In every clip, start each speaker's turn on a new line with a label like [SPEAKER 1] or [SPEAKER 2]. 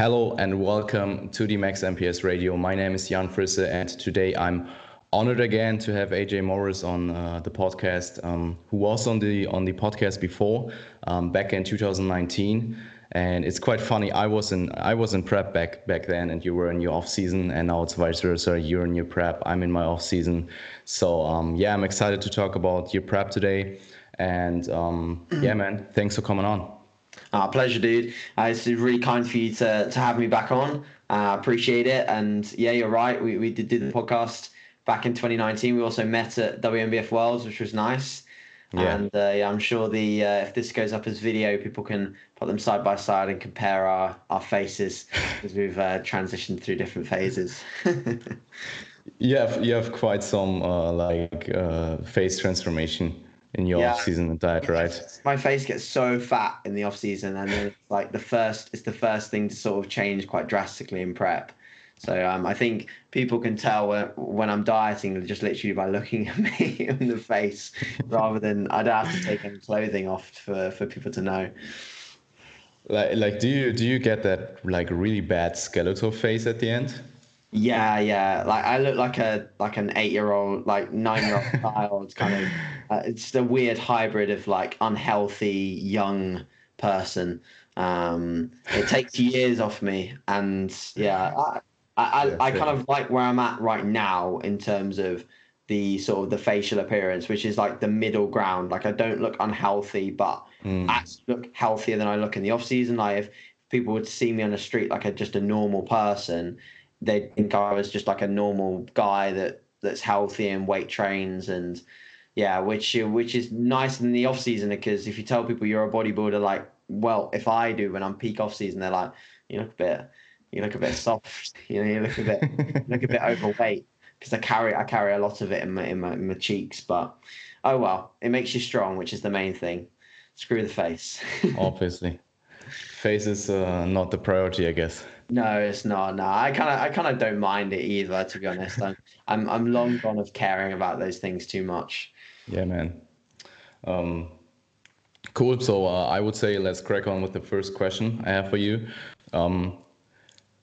[SPEAKER 1] Hello and welcome to the Max MPS Radio. My name is Jan Frisse, and today I'm honored again to have AJ Morris on uh, the podcast, um, who was on the on the podcast before, um, back in 2019. And it's quite funny. I was in I was in prep back back then, and you were in your off season, and now it's vice versa. You're in your prep. I'm in my off season. So um, yeah, I'm excited to talk about your prep today. And um, yeah, man, thanks for coming on.
[SPEAKER 2] Uh, pleasure, dude. Uh, it's really kind for you to, to have me back on. I uh, appreciate it. And yeah, you're right. We, we did do the podcast back in 2019. We also met at WNBF Worlds, which was nice. Yeah. And uh, yeah, I'm sure the uh, if this goes up as video, people can put them side by side and compare our, our faces as we've uh, transitioned through different phases.
[SPEAKER 1] you have you have quite some uh, like uh, face transformation in your yeah. off-season diet, right?
[SPEAKER 2] My face gets so fat in the off-season, and then it's like the first it's the first thing to sort of change quite drastically in prep. So um, I think people can tell when, when I'm dieting just literally by looking at me in the face, rather than I don't have to take any clothing off for, for people to know.
[SPEAKER 1] Like, like, do you do you get that like really bad skeletal face at the end?
[SPEAKER 2] Yeah, yeah. Like I look like a like an eight year old, like nine year old child. Kind of. Uh, it's a weird hybrid of like unhealthy young person. Um, it takes years off me, and yeah, I I, yeah, I kind of like where I'm at right now in terms of the sort of the facial appearance, which is like the middle ground. Like I don't look unhealthy, but mm. actually look healthier than I look in the off season. Like if people would see me on the street like a just a normal person they think I was just like a normal guy that that's healthy and weight trains and yeah, which which is nice in the off season because if you tell people you're a bodybuilder, like well, if I do when I'm peak off season, they're like, you look a bit, you look a bit soft, you know, you look a bit, look a bit overweight because I carry I carry a lot of it in my, in my in my cheeks, but oh well, it makes you strong, which is the main thing. Screw the face.
[SPEAKER 1] Obviously, face is uh, not the priority, I guess.
[SPEAKER 2] No, it's not. No, I kind of, I kind of don't mind it either. To be honest, I'm, I'm, I'm long gone of caring about those things too much.
[SPEAKER 1] Yeah, man. Um, cool. So uh, I would say let's crack on with the first question I have for you. Um,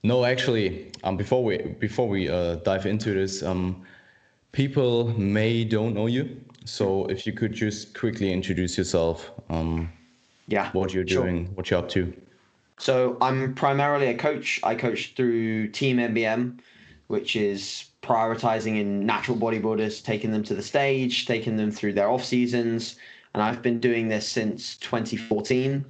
[SPEAKER 1] no, actually, um, before we before we uh, dive into this, um, people may don't know you. So if you could just quickly introduce yourself. Um,
[SPEAKER 2] yeah.
[SPEAKER 1] What you're doing, sure. what you're up to.
[SPEAKER 2] So I'm primarily a coach. I coach through Team MBM, which is prioritizing in natural bodybuilders, taking them to the stage, taking them through their off seasons. And I've been doing this since 2014.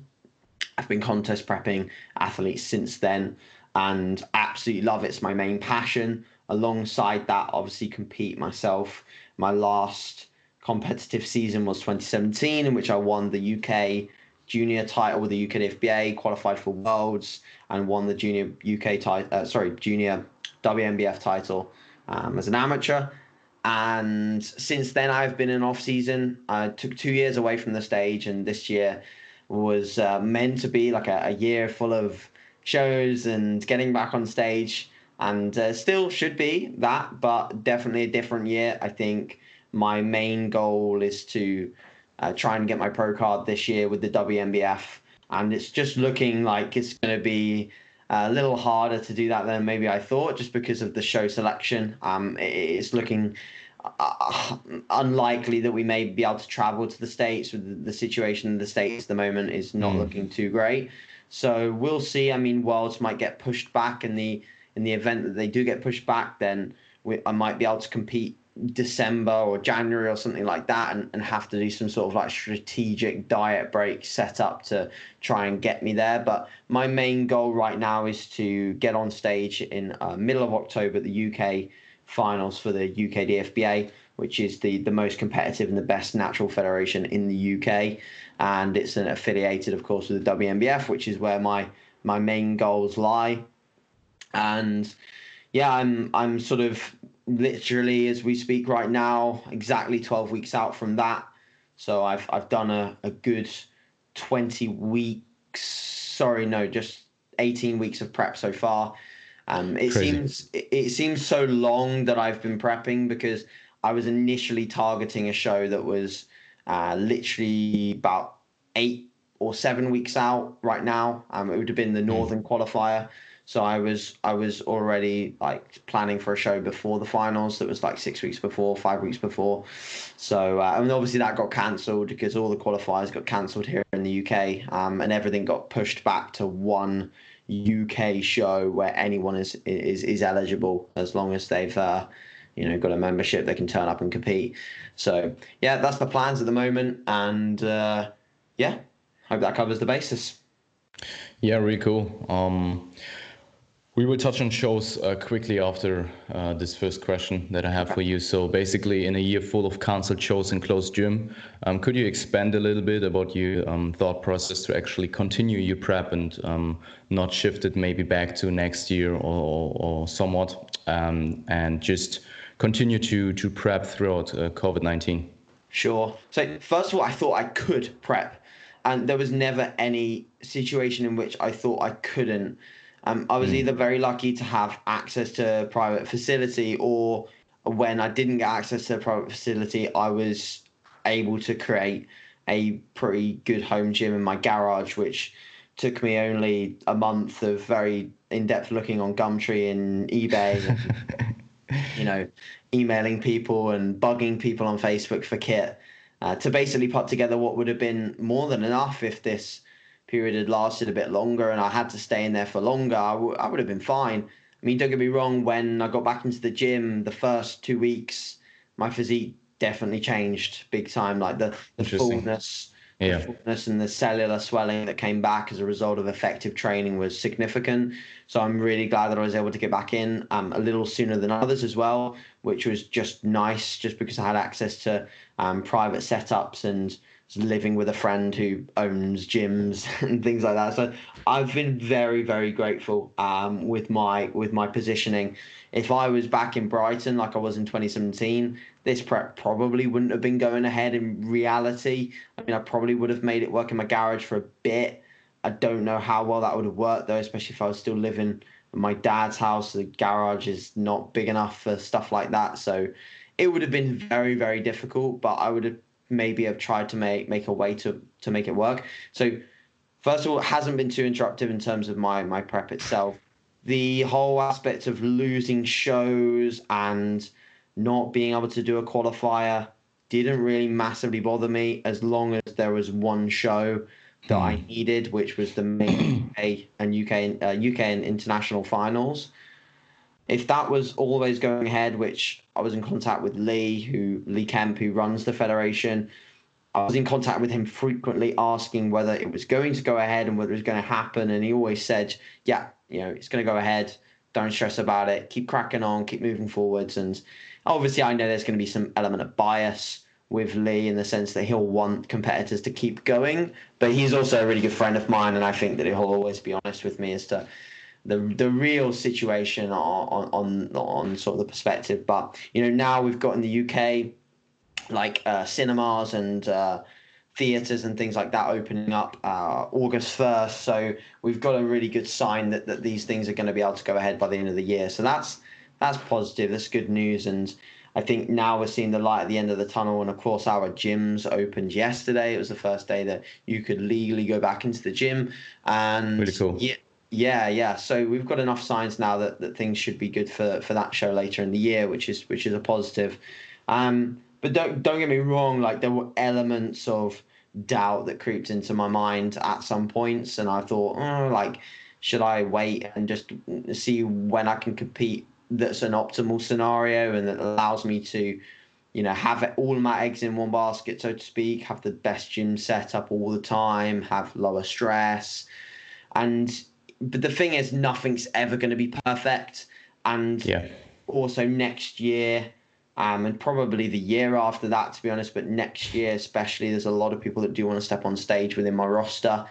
[SPEAKER 2] I've been contest prepping athletes since then and absolutely love it. It's my main passion. Alongside that, obviously compete myself. My last competitive season was 2017, in which I won the UK junior title with the UK DFBA, qualified for Worlds, and won the junior UK title. Uh, sorry, junior WNBF title um, as an amateur. And since then, I've been in off season. I took two years away from the stage, and this year was uh, meant to be like a, a, year full of shows and getting back on stage. And uh, still should be that, but definitely a different year. I think my main goal is to uh, try and get my pro card this year with the WNBF. And it's just looking like it's going to be a little harder to do that than maybe I thought, just because of the show selection. Um, it's looking uh, unlikely that we may be able to travel to the states. With the situation in the states at the moment is not mm. looking too great. So we'll see. I mean, worlds might get pushed back in the in the event that they do get pushed back. Then we, I might be able to compete December or January or something like that and, and have to do some sort of like strategic diet break set up to try and get me there. But my main goal right now is to get on stage in uh, middle of October, the UK finals for the UK DFBA, which is the, the most competitive and the best natural federation in the UK. And it's an affiliated, of course, with the WNBF, which is where my my main goals lie. And yeah, I'm I'm sort of literally as we speak right now, exactly 12 weeks out from that. So I've I've done a, a good 20 weeks. Sorry, no, just 18 weeks of prep so far. Um, it Crazy. seems it, it seems so long that I've been prepping because I was initially targeting a show that was uh, literally about eight or seven weeks out right now. Um, it would have been the hmm. Northern mm. qualifier. So I was I was already like planning for a show before the finals. That was like six weeks before, five weeks before. So uh, mean, obviously that got cancelled because all the qualifiers got cancelled here in the UK, um, and everything got pushed back to one UK show where anyone is is is eligible as long as they've uh, you know got a membership they can turn up and compete. So yeah, that's the plans at the moment, and uh, yeah, hope that covers the basis.
[SPEAKER 1] Yeah, really cool. Um, we will touch on shows uh, quickly after uh, this first question that I have for you. So basically, in a year full of cancelled shows and closed gym, um, could you expand a little bit about your um, thought process to actually continue your prep and um, not shift it maybe back to next year or, or, or somewhat, um, and just continue to to prep throughout uh, COVID nineteen?
[SPEAKER 2] Sure. So first of all, I thought I could prep, and there was never any situation in which I thought I couldn't um, I was mm. either very lucky to have access to a private facility, or when I didn't get access to a private facility, I was able to create a pretty good home gym in my garage, which took me only a month of very in-depth looking on Gumtree and eBay, and, you know, emailing people and bugging people on Facebook for kit uh, to basically put together what would have been more than enough if this period had lasted a bit longer and I had to stay in there for longer, I, w- I would have been fine. I mean, don't get me wrong, when I got back into the gym the first two weeks, my physique definitely changed big time. Like the, the fullness, yeah. the fullness and the cellular swelling that came back as a result of effective training was significant. So I'm really glad that I was able to get back in um, a little sooner than others as well, which was just nice just because I had access to um, private setups and living with a friend who owns gyms and things like that. So I've been very, very grateful um, with my with my positioning. If I was back in Brighton like I was in 2017, this prep probably wouldn't have been going ahead in reality. I mean, I probably would have made it work in my garage for a bit. I don't know how well that would have worked though, especially if I was still living in my dad's house. The garage is not big enough for stuff like that. So it would have been very, very difficult, but I would have maybe have tried to make make a way to to make it work. So first of all, it hasn't been too interruptive in terms of my my prep itself. The whole aspect of losing shows and not being able to do a qualifier didn't really massively bother me as long as there was one show that I hmm. needed, which was the main UK and UK uh, UK and international finals if that was always going ahead, which I was in contact with Lee, who Lee Kemp, who runs the federation, I was in contact with him frequently, asking whether it was going to go ahead and whether it was going to happen, and he always said, "Yeah, you know, it's going to go ahead. Don't stress about it. Keep cracking on. Keep moving forwards." And obviously, I know there's going to be some element of bias with Lee in the sense that he'll want competitors to keep going, but he's also a really good friend of mine, and I think that he'll always be honest with me as to the the real situation on on on sort of the perspective. But you know, now we've got in the UK like uh, cinemas and uh, theaters and things like that opening up uh, August first. So we've got a really good sign that that these things are going to be able to go ahead by the end of the year. So that's that's positive. That's good news and. I think now we're seeing the light at the end of the tunnel, and of course, our gyms opened yesterday. It was the first day that you could legally go back into the gym, and
[SPEAKER 1] really cool.
[SPEAKER 2] Yeah, yeah, yeah. So we've got enough signs now that, that things should be good for, for that show later in the year, which is which is a positive. Um, but don't don't get me wrong. Like there were elements of doubt that creeped into my mind at some points, and I thought, oh, like, should I wait and just see when I can compete? That's an optimal scenario and that allows me to, you know, have all my eggs in one basket, so to speak. Have the best gym set up all the time. Have lower stress, and but the thing is, nothing's ever going to be perfect. And
[SPEAKER 1] yeah.
[SPEAKER 2] also next year, um, and probably the year after that, to be honest, but next year especially, there's a lot of people that do want to step on stage within my roster.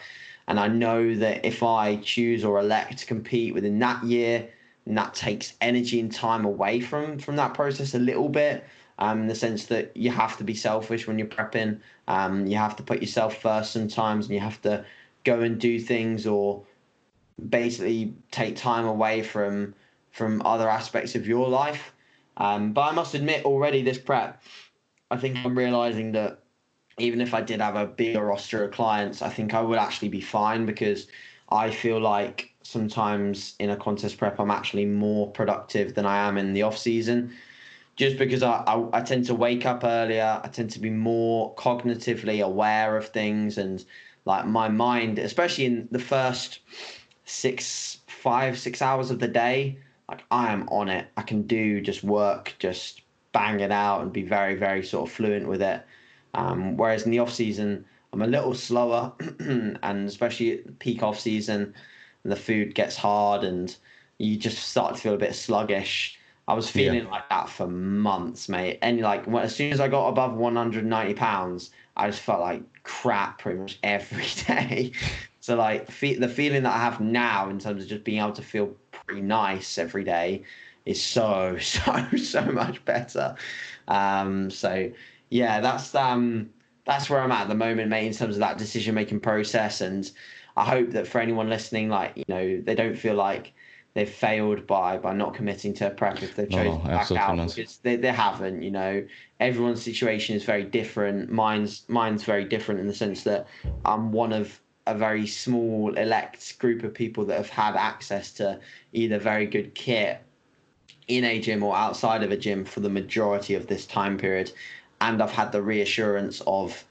[SPEAKER 2] And I know that if I choose or elect to compete within that year, and that takes energy and time away from from that process a little bit. Um, in the sense that you have to be selfish when you're prepping. Um, you have to put yourself first sometimes, and you have to go and do things or basically take time away from from other aspects of your life. Um, but I must admit, already this prep, I think I'm realizing that even if I did have a bigger roster of clients, I think I would actually be fine because I feel like sometimes in a contest prep, I'm actually more productive than I am in the off season, just because I, I, I tend to wake up earlier. I tend to be more cognitively aware of things, and like my mind, especially in the first six, five, six hours of the day, like I am on it. I can do just work, just bang it out, and be very, very sort of fluent with it. Um, whereas in the off season, I'm a little slower, and especially peak off season, the food gets hard and you just start to feel a bit sluggish. I was feeling yeah. like that for months, mate. And like as soon as I got above 190 pounds, I just felt like crap pretty much every day. So like the feeling that I have now in terms of just being able to feel pretty nice every day is so so so much better. Um, so yeah, that's um that's where I'm at at the moment, mate, in terms of that decision making process. And I hope that for anyone listening, like, you know, they don't feel like they've failed by by not committing to a prep if they've chosen no, to back out not. because they, they haven't, you know. Everyone's situation is very different. Mine's mine's very different in the sense that I'm one of a very small elect group of people that have had access to either very good kit in a gym or outside of a gym for the majority of this time period and I've had the reassurance of,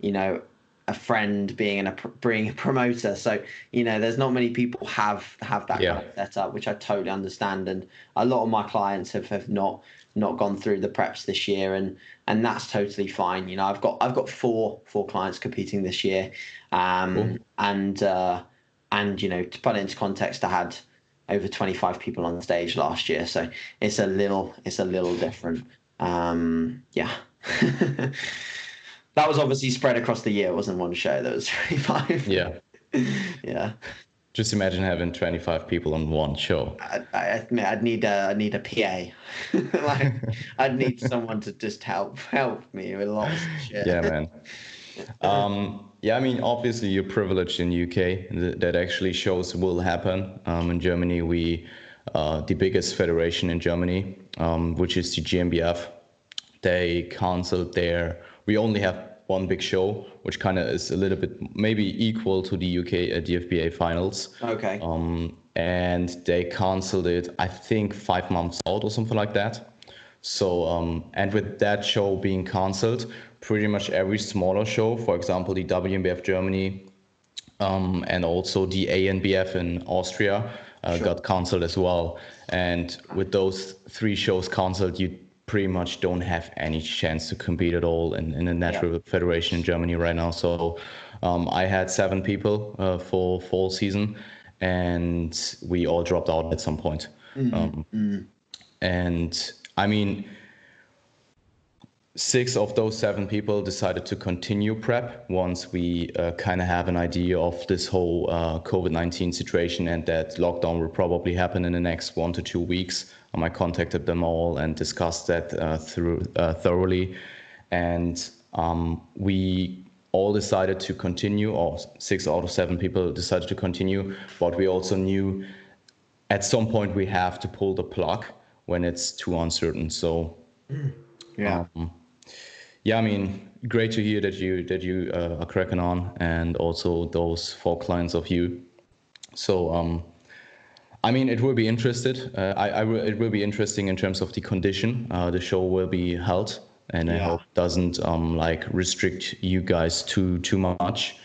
[SPEAKER 2] you know, a friend being a being a promoter. So you know, there's not many people have have that yeah. kind of setup, which I totally understand. And a lot of my clients have have not not gone through the preps this year, and and that's totally fine. You know, I've got I've got four four clients competing this year, um, cool. and uh, and you know, to put it into context, I had over 25 people on stage last year, so it's a little it's a little different. Um, yeah. that was obviously spread across the year. It wasn't one show. That was 25.
[SPEAKER 1] Yeah.
[SPEAKER 2] yeah.
[SPEAKER 1] Just imagine having 25 people on one show.
[SPEAKER 2] I, I I'd need a, I need a PA. like, I'd need someone to just help help me with lots of shit.
[SPEAKER 1] Yeah, man. Um, yeah, I mean, obviously you're privileged in UK. That actually shows will happen. Um, in Germany, we uh, the biggest federation in Germany, um, which is the GNBF they canceled their. We only have one big show, which kind of is a little bit maybe equal to the UK uh, DFBA finals.
[SPEAKER 2] Okay.
[SPEAKER 1] Um, and they canceled it, I think, five months out or something like that. So, um, and with that show being canceled, pretty much every smaller show, for example, the WNBF Germany um, and also the ANBF in Austria, uh, sure. got canceled as well. And with those three shows canceled, you pretty much don't have any chance to compete at all in, in the natural yeah. federation in Germany right now. So um, I had seven people uh, for fall season, and we all dropped out at some point. Mm-hmm. Um, mm-hmm. And I mean, six of those seven people decided to continue prep once we uh, kind of have an idea of this whole uh, COVID 19 situation and that lockdown will probably happen in the next one to two weeks. Um, I contacted them all and discussed that uh, through uh, thoroughly. And um, we all decided to continue, or six out of seven people decided to continue, but we also knew at some point we have to pull the plug when it's too uncertain. So,
[SPEAKER 2] yeah. Um,
[SPEAKER 1] yeah, I mean, great to hear that you that you uh, are cracking on, and also those four clients of you. So, um, I mean, it will be interested. Uh, I, I will, it will be interesting in terms of the condition. Uh, the show will be held, and yeah. I hope doesn't um, like restrict you guys too too much.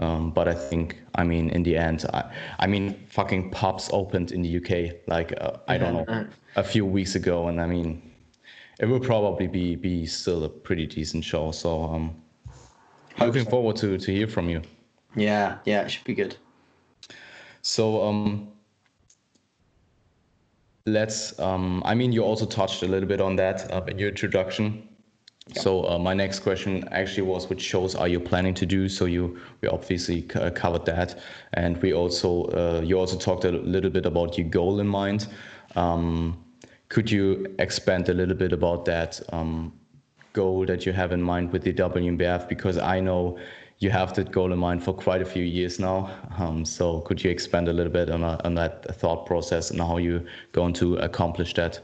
[SPEAKER 1] Um, but I think, I mean, in the end, I, I mean, fucking pubs opened in the UK like uh, I don't know a few weeks ago, and I mean, it will probably be be still a pretty decent show. So um, looking forward to to hear from you.
[SPEAKER 2] Yeah, yeah, it should be good.
[SPEAKER 1] So um, let's. Um, I mean, you also touched a little bit on that uh, in your introduction. Yeah. So uh, my next question actually was, which shows are you planning to do? So you we obviously c- uh, covered that, and we also uh, you also talked a little bit about your goal in mind. Um, could you expand a little bit about that um, goal that you have in mind with the WNBF? Because I know you have that goal in mind for quite a few years now. Um, so could you expand a little bit on, a, on that thought process and how you're going to accomplish that?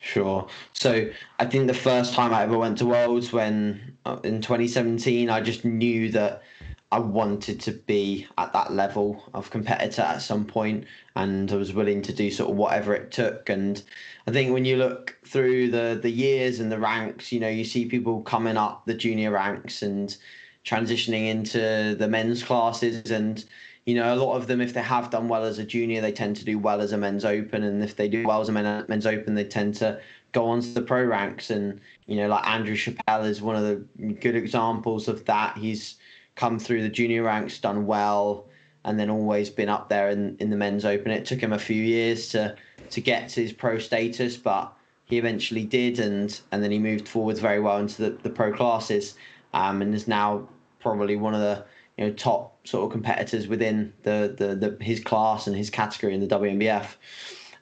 [SPEAKER 2] Sure. So I think the first time I ever went to Worlds when uh, in 2017, I just knew that I wanted to be at that level of competitor at some point, and I was willing to do sort of whatever it took. And I think when you look through the the years and the ranks, you know, you see people coming up the junior ranks and transitioning into the men's classes and you know, a lot of them, if they have done well as a junior, they tend to do well as a men's open. And if they do well as a men's open, they tend to go on to the pro ranks. And, you know, like Andrew Chappell is one of the good examples of that. He's come through the junior ranks, done well, and then always been up there in, in the men's open. It took him a few years to to get to his pro status, but he eventually did, and and then he moved forwards very well into the, the pro classes, um, and is now probably one of the you know top sort of competitors within the, the the his class and his category in the WNBF.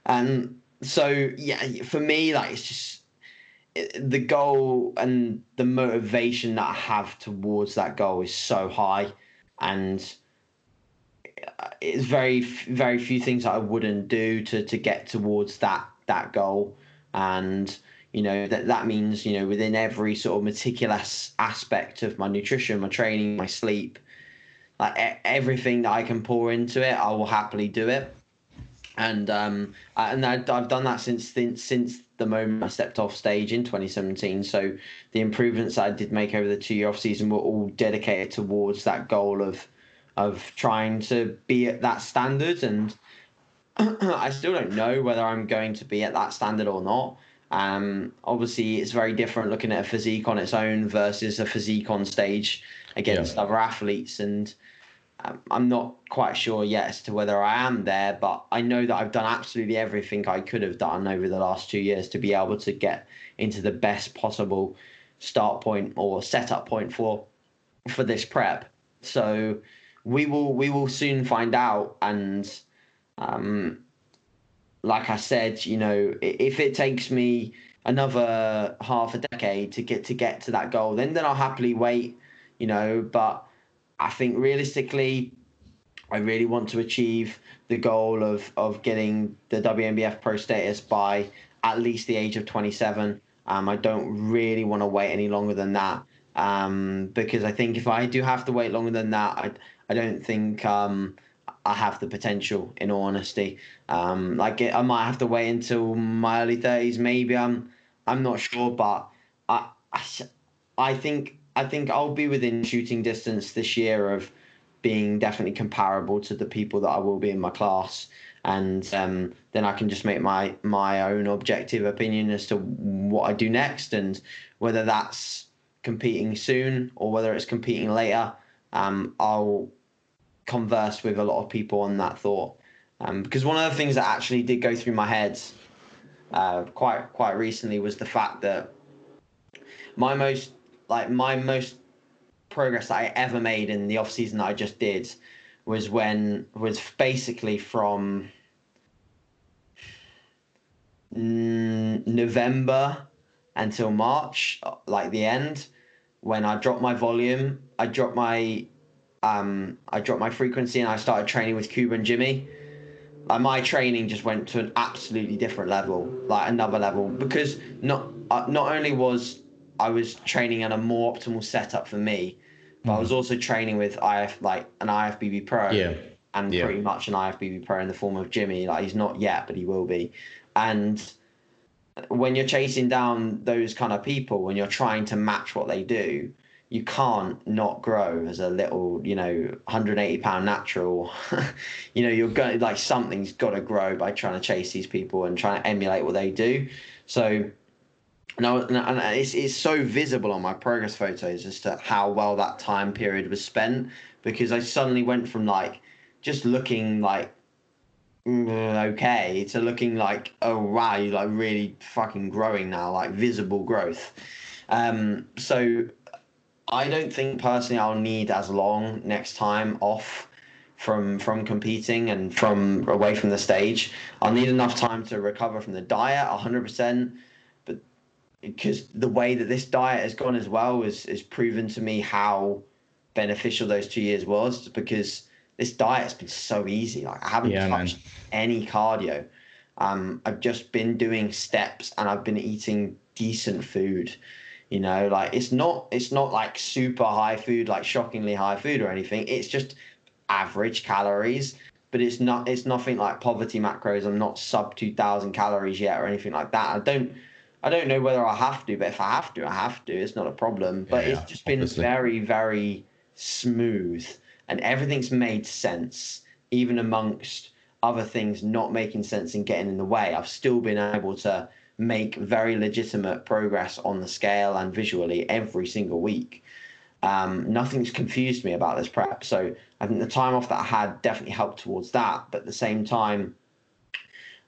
[SPEAKER 2] And so yeah, for me, like it's just the goal and the motivation that I have towards that goal is so high, and uh, it's very very few things that I wouldn't do to to get towards that that goal, and you know that that means you know within every sort of meticulous aspect of my nutrition, my training, my sleep, like everything that I can pour into it, I will happily do it. And um, and I've done that since since the moment I stepped off stage in 2017. So the improvements I did make over the two year off season were all dedicated towards that goal of of trying to be at that standard. And I still don't know whether I'm going to be at that standard or not. Um, obviously, it's very different looking at a physique on its own versus a physique on stage against yeah. other athletes. And I'm not quite sure yet as to whether I am there, but I know that I've done absolutely everything I could have done over the last two years to be able to get into the best possible start point or setup point for for this prep. So we will we will soon find out and um, like I said, you know, if it takes me another half a decade to get to get to that goal, then then I'll happily wait, you know, but I think realistically, I really want to achieve the goal of of getting the WNBF pro status by at least the age of 27. Um, I don't really want to wait any longer than that um, because I think if I do have to wait longer than that, I I don't think um, I have the potential. In all honesty, um, like I might have to wait until my early 30s. Maybe I'm I'm not sure, but I I, I think I think I'll be within shooting distance this year of being definitely comparable to the people that I will be in my class, and um, then I can just make my my own objective opinion as to what I do next, and whether that's competing soon or whether it's competing later. Um, I'll converse with a lot of people on that thought, um, because one of the things that actually did go through my head uh, quite quite recently was the fact that my most like my most progress that I ever made in the off season that I just did was when was basically from November until March, like the end, when I dropped my volume, I dropped my um, I dropped my frequency and I started training with Kuba and Jimmy. Like my training just went to an absolutely different level, like another level, because not uh, not only was I was training in a more optimal setup for me. But mm. I was mm-hmm. also training with IF like an IFBB Pro.
[SPEAKER 1] Yeah.
[SPEAKER 2] And
[SPEAKER 1] yeah.
[SPEAKER 2] pretty much an IFBB Pro in the form of Jimmy. Like he's not yet, but he will be. And when you're chasing down those kind of people, when you're trying to match what they do, you can't not grow as a little, you know, 180 pound natural. you know, you're going like something's got to grow by trying to chase these people and trying to emulate what they do. So no, and it's, it's so visible on my progress photos as to how well that time period was spent because I suddenly went from like just looking like mm, okay to looking like oh wow you're like really fucking growing now like visible growth. Um, so I don't think personally I'll need as long next time off from from competing and from away from the stage. I'll need enough time to recover from the diet 100% because the way that this diet has gone as well has, has proven to me how beneficial those two years was because this diet has been so easy. Like I haven't yeah, touched man. any cardio. Um, I've just been doing steps and I've been eating decent food. You know, like it's not it's not like super high food, like shockingly high food or anything. It's just average calories, but it's not it's nothing like poverty macros. I'm not sub two thousand calories yet or anything like that. I don't I don't know whether I have to, but if I have to, I have to. It's not a problem. But yeah, it's just been obviously. very, very smooth and everything's made sense, even amongst other things not making sense and getting in the way. I've still been able to make very legitimate progress on the scale and visually every single week. Um, nothing's confused me about this prep. So I think the time off that I had definitely helped towards that. But at the same time,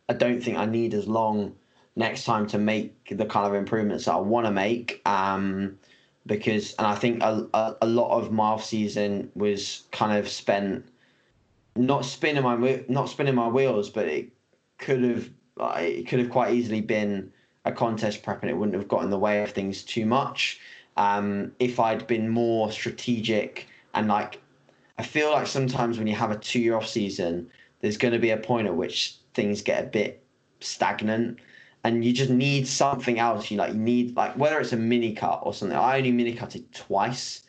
[SPEAKER 2] I don't think I need as long next time to make the kind of improvements that I want to make. Um, because, and I think a, a, a lot of my off season was kind of spent not spinning my not spinning my wheels, but it could have it could have quite easily been a contest prep, and it wouldn't have got in the way of things too much. Um, if I'd been more strategic and like, I feel like sometimes when you have a two-year off season, there's going to be a point at which things get a bit stagnant and you just need something else. You like you need like whether it's a mini cut or something. I only mini cut it twice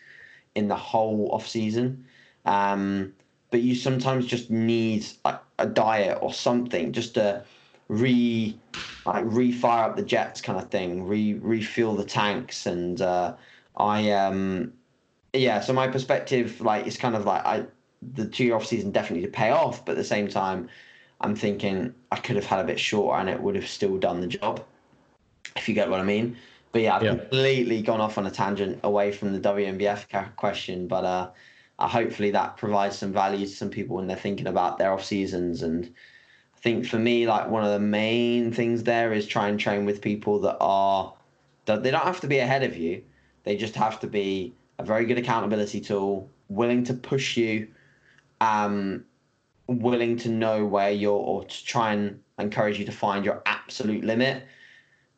[SPEAKER 2] in the whole off season. Um, but you sometimes just need a, a diet or something just to re like refire up the jets kind of thing, re refuel the tanks. And uh, I um yeah, so my perspective like it's kind of like I the two year off season definitely to pay off, but at the same time I'm thinking I could have had a bit shorter and it would have still done the job, if you get what I mean. But yeah, I've yeah. completely gone off on a tangent away from the WNBF question, but uh, hopefully that provides some value to some people when they're thinking about their off seasons. And I think for me, like one of the main things there is try and train with people that are that they don't have to be ahead of you. They just have to be a very good accountability tool, willing to push you, um, willing to know where you're or to try and encourage you to find your absolute limit.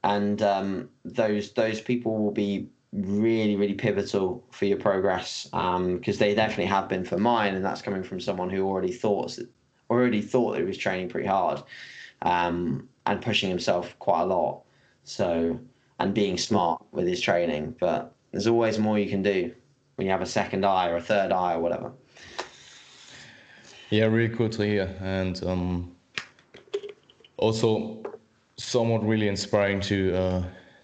[SPEAKER 2] And um, those those people will be really really pivotal for your progress because um, they definitely have been for mine and that's coming from someone who already thought already thought he was training pretty hard um, and pushing himself quite a lot. So and being smart with his training but there's always more you can do when you have a second eye or a third eye or whatever
[SPEAKER 1] yeah, really cool to hear, and um, also somewhat really inspiring to uh,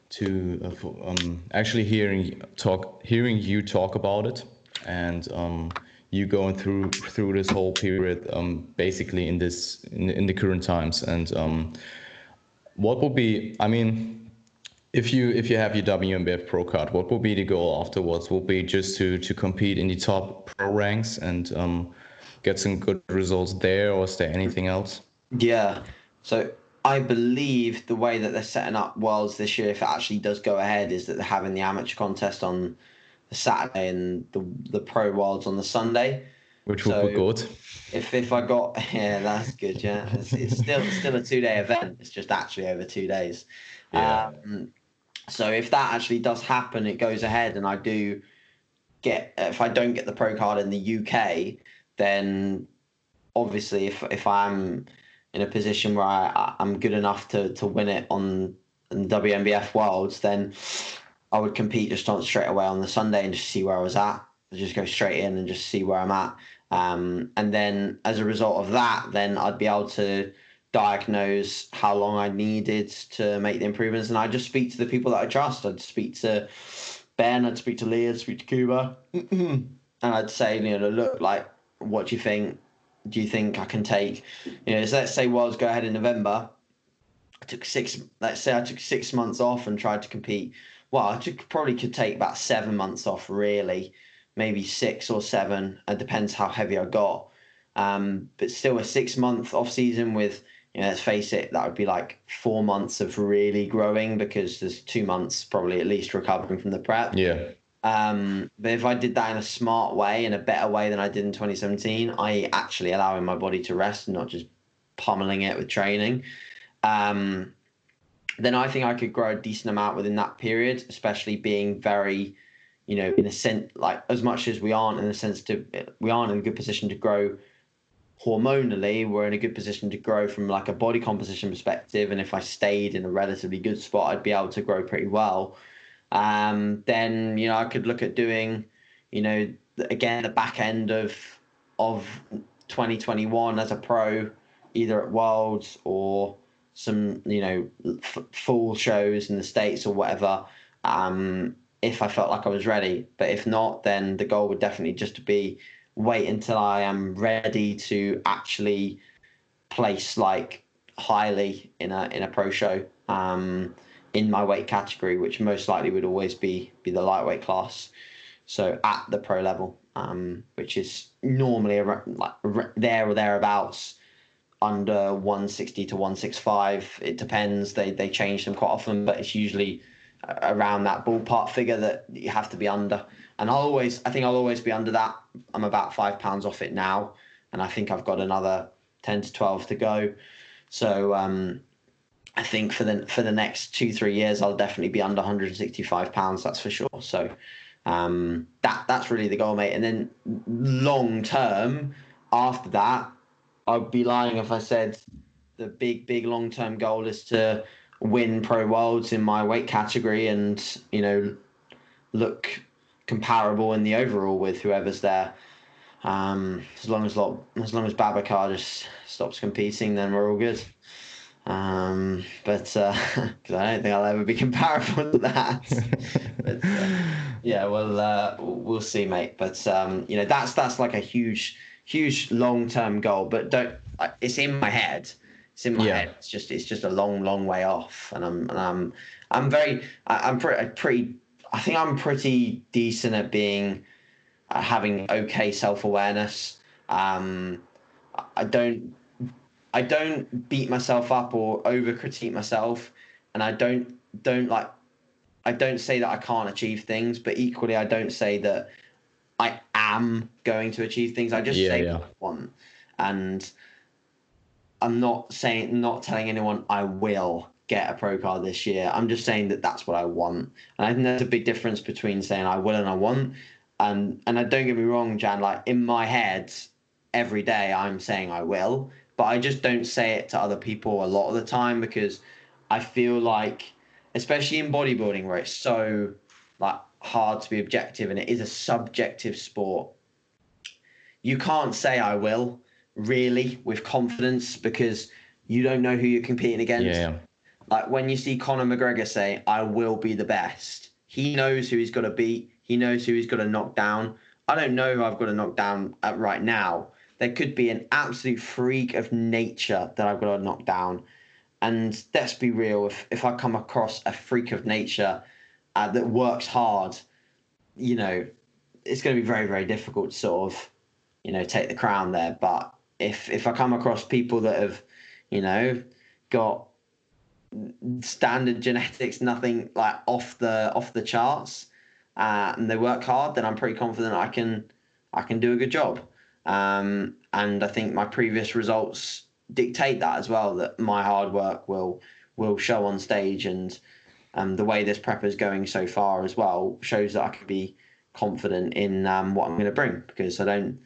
[SPEAKER 1] to uh, um, actually hearing talk hearing you talk about it, and um, you going through through this whole period, um, basically in this in, in the current times, and um, what would be, I mean, if you if you have your WNBF Pro card, what will be the goal afterwards? Will be just to to compete in the top pro ranks and um, get some good results there, or is there anything else?
[SPEAKER 2] Yeah. So I believe the way that they're setting up Worlds this year, if it actually does go ahead, is that they're having the amateur contest on the Saturday and the the Pro Worlds on the Sunday.
[SPEAKER 1] Which will so be good.
[SPEAKER 2] If if I got yeah, that's good. Yeah, it's, it's still still a two day event. It's just actually over two days. Yeah. Um, so if that actually does happen, it goes ahead, and I do get if I don't get the pro card in the UK, then obviously if if I'm in a position where I, I'm good enough to to win it on, on WNBF Worlds, then I would compete just on straight away on the Sunday and just see where I was at. I'd just go straight in and just see where I'm at. Um, and then as a result of that, then I'd be able to diagnose how long I needed to make the improvements. And I'd just speak to the people that I trust. I'd speak to Ben, I'd speak to Lee, I'd speak to Kuba. and I'd say, you know, look, like what do you think? Do you think I can take? You know, so let's say Worlds go ahead in November. I took six. Let's say I took six months off and tried to compete. Well, I took, probably could take about seven months off, really, maybe six or seven. It depends how heavy I got. Um, but still, a six month off season with you know, let's face it, that would be like four months of really growing because there's two months probably at least recovering from the prep.
[SPEAKER 1] Yeah.
[SPEAKER 2] Um, but if I did that in a smart way, in a better way than I did in 2017, I actually allowing my body to rest and not just pummeling it with training, um, then I think I could grow a decent amount within that period, especially being very, you know, in a sense, like as much as we aren't in a sense to, we aren't in a good position to grow hormonally, we're in a good position to grow from like a body composition perspective. And if I stayed in a relatively good spot, I'd be able to grow pretty well. Um, then you know I could look at doing, you know, again the back end of of 2021 as a pro, either at Worlds or some you know f- full shows in the states or whatever. Um, if I felt like I was ready, but if not, then the goal would definitely just to be wait until I am ready to actually place like highly in a in a pro show um, in my weight category, which most likely would always be be the lightweight class. So at the pro level, um, which is normally around, like there or thereabouts under 160 to 165. It depends. They they change them quite often, but it's usually around that ballpark figure that you have to be under. And I'll always, I think I'll always be under that. I'm about five pounds off it now, and I think I've got another 10 to 12 to go. So um, I think for the for the next two three years, I'll definitely be under 165 pounds. That's for sure. So um, that that's really the goal, mate. And then long term, after that, I'd be lying if I said the big big long term goal is to win pro worlds in my weight category and you know look comparable in the overall with whoever's there. Um, as long as as long as Babacar just stops competing, then we're all good. Um, but because uh, I don't think I'll ever be comparable to that. but, uh, yeah, well, uh, we'll see, mate. But um, you know, that's that's like a huge, huge long term goal. But don't. It's in my head. It's in my yeah. head. It's just it's just a long, long way off. And I'm and I'm I'm very I, I'm pretty pretty. I think I'm pretty decent at being uh, having okay self awareness. Um, I don't I don't beat myself up or over critique myself, and I don't don't like I don't say that I can't achieve things, but equally I don't say that I am going to achieve things. I just yeah, say yeah. what I want, and I'm not saying not telling anyone I will get a pro card this year. I'm just saying that that's what I want, and I think there's a big difference between saying I will and I want. And and I don't get me wrong, Jan. Like in my head, every day I'm saying I will, but I just don't say it to other people a lot of the time because I feel like, especially in bodybuilding, where it's so like hard to be objective and it is a subjective sport. You can't say I will really with confidence because you don't know who you're competing against. Yeah. Like when you see Conor McGregor say, I will be the best, he knows who he's got to beat, he knows who he's got to knock down. I don't know who I've got to knock down at right now. There could be an absolute freak of nature that I've got to knock down. And let's be real, if, if I come across a freak of nature uh, that works hard, you know, it's going to be very, very difficult to sort of, you know, take the crown there. But if if I come across people that have, you know, got standard genetics, nothing like off the off the charts, uh, and they work hard, then I'm pretty confident I can I can do a good job. Um, and I think my previous results dictate that as well. That my hard work will will show on stage, and um, the way this prep is going so far as well shows that I can be confident in um, what I'm going to bring because I don't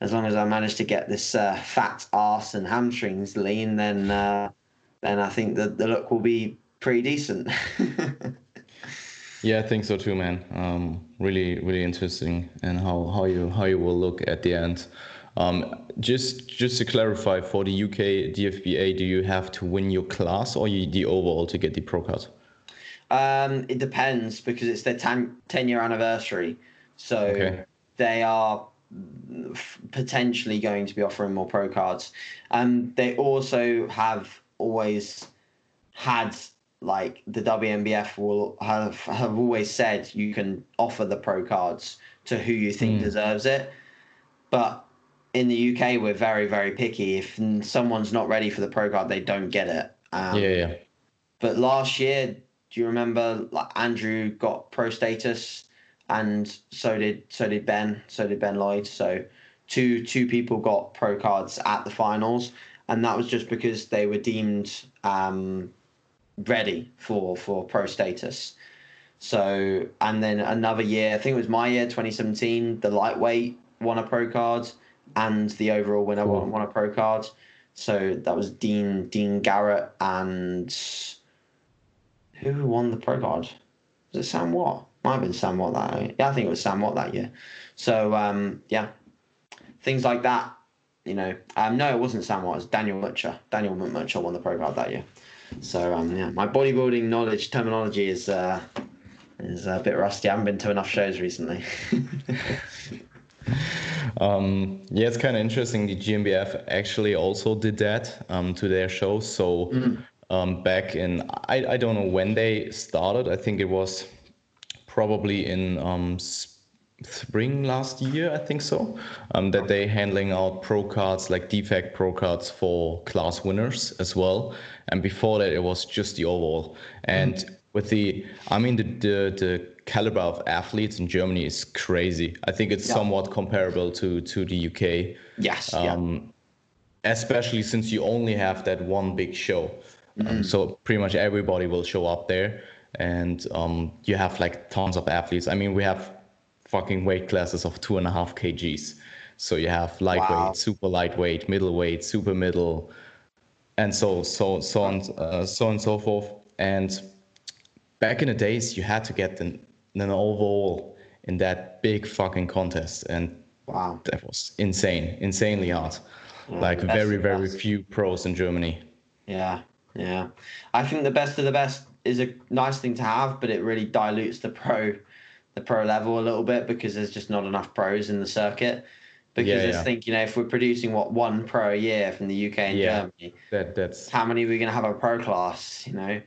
[SPEAKER 2] as long as I manage to get this uh, fat ass and hamstrings lean, then uh, then I think that the look will be pretty decent.
[SPEAKER 1] yeah, I think so too, man. Um, really, really interesting, and how, how you how you will look at the end. Um, just just to clarify, for the UK DFBA, do you have to win your class or you, the overall to get the pro card?
[SPEAKER 2] Um, it depends because it's their 10, 10 year anniversary. So okay. they are potentially going to be offering more pro cards. Um, they also have always had like the WNBF will have have always said you can offer the pro cards to who you think mm. deserves it, but in the UK we're very very picky. If someone's not ready for the pro card, they don't get it.
[SPEAKER 1] Um, yeah, yeah.
[SPEAKER 2] But last year, do you remember like Andrew got pro status? and so did so did Ben, so did Ben Lloyd. So two two people got pro cards at the finals, and that was just because they were deemed um, ready for for pro status. So and then another year, I think it was my year, 2017, the lightweight won a pro card, and the overall winner cool. won, won a pro card. So that was Dean Dean Garrett and who won the pro card? Was it Sam Watt? Might have been Sam Watt that year. Yeah, I think it was Sam Watt that year. So um, yeah, things like that. You know, um, no, it wasn't Sam Watt. It was Daniel Mutcher. Daniel Mutcher won the pro card that year. So um, yeah, my bodybuilding knowledge terminology is uh, is a bit rusty. I haven't been to enough shows recently.
[SPEAKER 1] um, yeah, it's kind of interesting. The GNBF actually also did that um, to their show. So mm. um, back in I, I don't know when they started. I think it was probably in um, spring last year, I think so, um, that they're handling out pro cards like defect pro cards for class winners as well. And before that, it was just the overall. And mm. with the, I mean, the, the the caliber of athletes in Germany is crazy. I think it's yeah. somewhat comparable to to the UK.
[SPEAKER 2] Yes. Um,
[SPEAKER 1] yeah. Especially since you only have that one big show. Um, mm-hmm. Um, so pretty much everybody will show up there, and um, you have like tons of athletes. I mean, we have fucking weight classes of two and a half kgs. So you have lightweight, wow. super lightweight, middleweight, super middle, and so so so on uh, so on and so forth. And back in the days, you had to get an, an overall in that big fucking contest, and
[SPEAKER 2] wow,
[SPEAKER 1] that was insane, insanely hard. Yeah, like very very few pros in Germany.
[SPEAKER 2] Yeah, yeah. I think the best of the best is a nice thing to have, but it really dilutes the pro the pro level a little bit because there's just not enough pros in the circuit. Because yeah, I yeah. think you know if we're producing what one pro a year from the UK and yeah, Germany,
[SPEAKER 1] that that's
[SPEAKER 2] how many we're going to have a pro class? You know,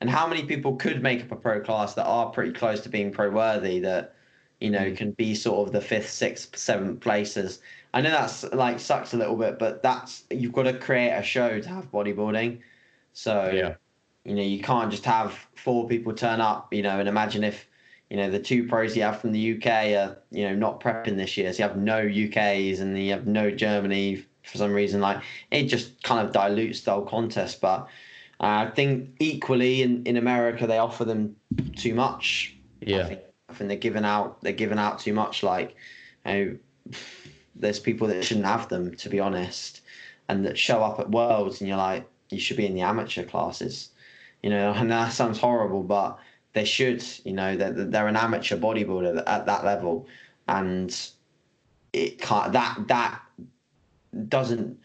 [SPEAKER 2] and how many people could make up a pro class that are pretty close to being pro worthy that you know mm. can be sort of the fifth, sixth, seventh places. I know that's like sucks a little bit, but that's you've got to create a show to have bodybuilding. So
[SPEAKER 1] yeah.
[SPEAKER 2] you know you can't just have four people turn up. You know, and imagine if you know, the two pros you have from the UK are, you know, not prepping this year. So you have no UKs and you have no Germany for some reason. Like it just kind of dilutes the whole contest. But uh, I think equally in, in America, they offer them too much.
[SPEAKER 1] Yeah.
[SPEAKER 2] I think, I think they're giving out, they're giving out too much. Like, you know, there's people that shouldn't have them, to be honest, and that show up at Worlds and you're like, you should be in the amateur classes, you know, and that sounds horrible, but they should, you know, they're, they're an amateur bodybuilder at that level, and it can't that that doesn't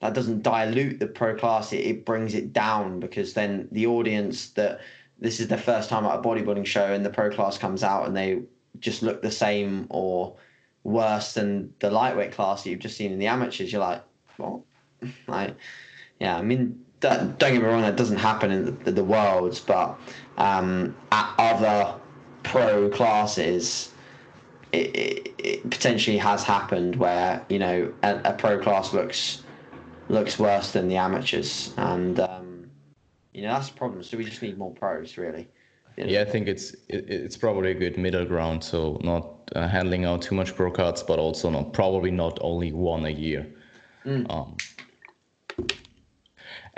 [SPEAKER 2] that doesn't dilute the pro class. It, it brings it down because then the audience that this is their first time at a bodybuilding show and the pro class comes out and they just look the same or worse than the lightweight class that you've just seen in the amateurs. You're like, what? Like, yeah, I mean, don't get me wrong, that doesn't happen in the, the worlds, but um, at other pro classes, it, it, it, potentially has happened where you know a, a, pro class looks looks worse than the amateurs, and um, you know that's a problem. So we just need more pros, really.
[SPEAKER 1] You know? Yeah, I think it's it, it's probably a good middle ground. So not uh, handling out too much pro cards, but also not probably not only one a year. Mm. Um,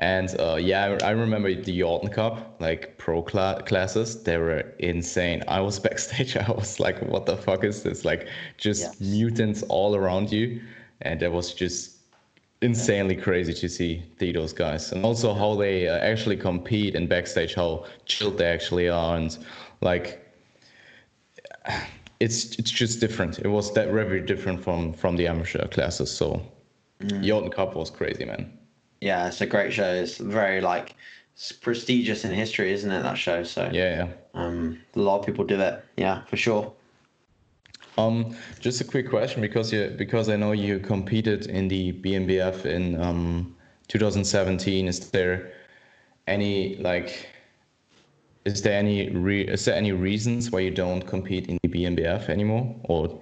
[SPEAKER 1] and uh, yeah, I, remember the Jordan Cup, like pro cl- classes, they were insane. I was backstage, I was like, what the fuck is this? Like, just mutants all around you. And that was just insanely crazy to see those guys. And also how they uh, actually compete in backstage, how chilled they actually are. And like, it's it's just different. It was that very different from from the amateur classes. So, mm. Jordan Cup was crazy, man
[SPEAKER 2] yeah, it's a great show. It's very like it's prestigious in history, isn't it? That show. So
[SPEAKER 1] yeah,
[SPEAKER 2] yeah. Um, a lot of people do it. Yeah, for sure.
[SPEAKER 1] Um, just a quick question because you because I know you competed in the BNBF in um 2017. Is there any like is there any re- is there any reasons why you don't compete in the BNBF anymore, or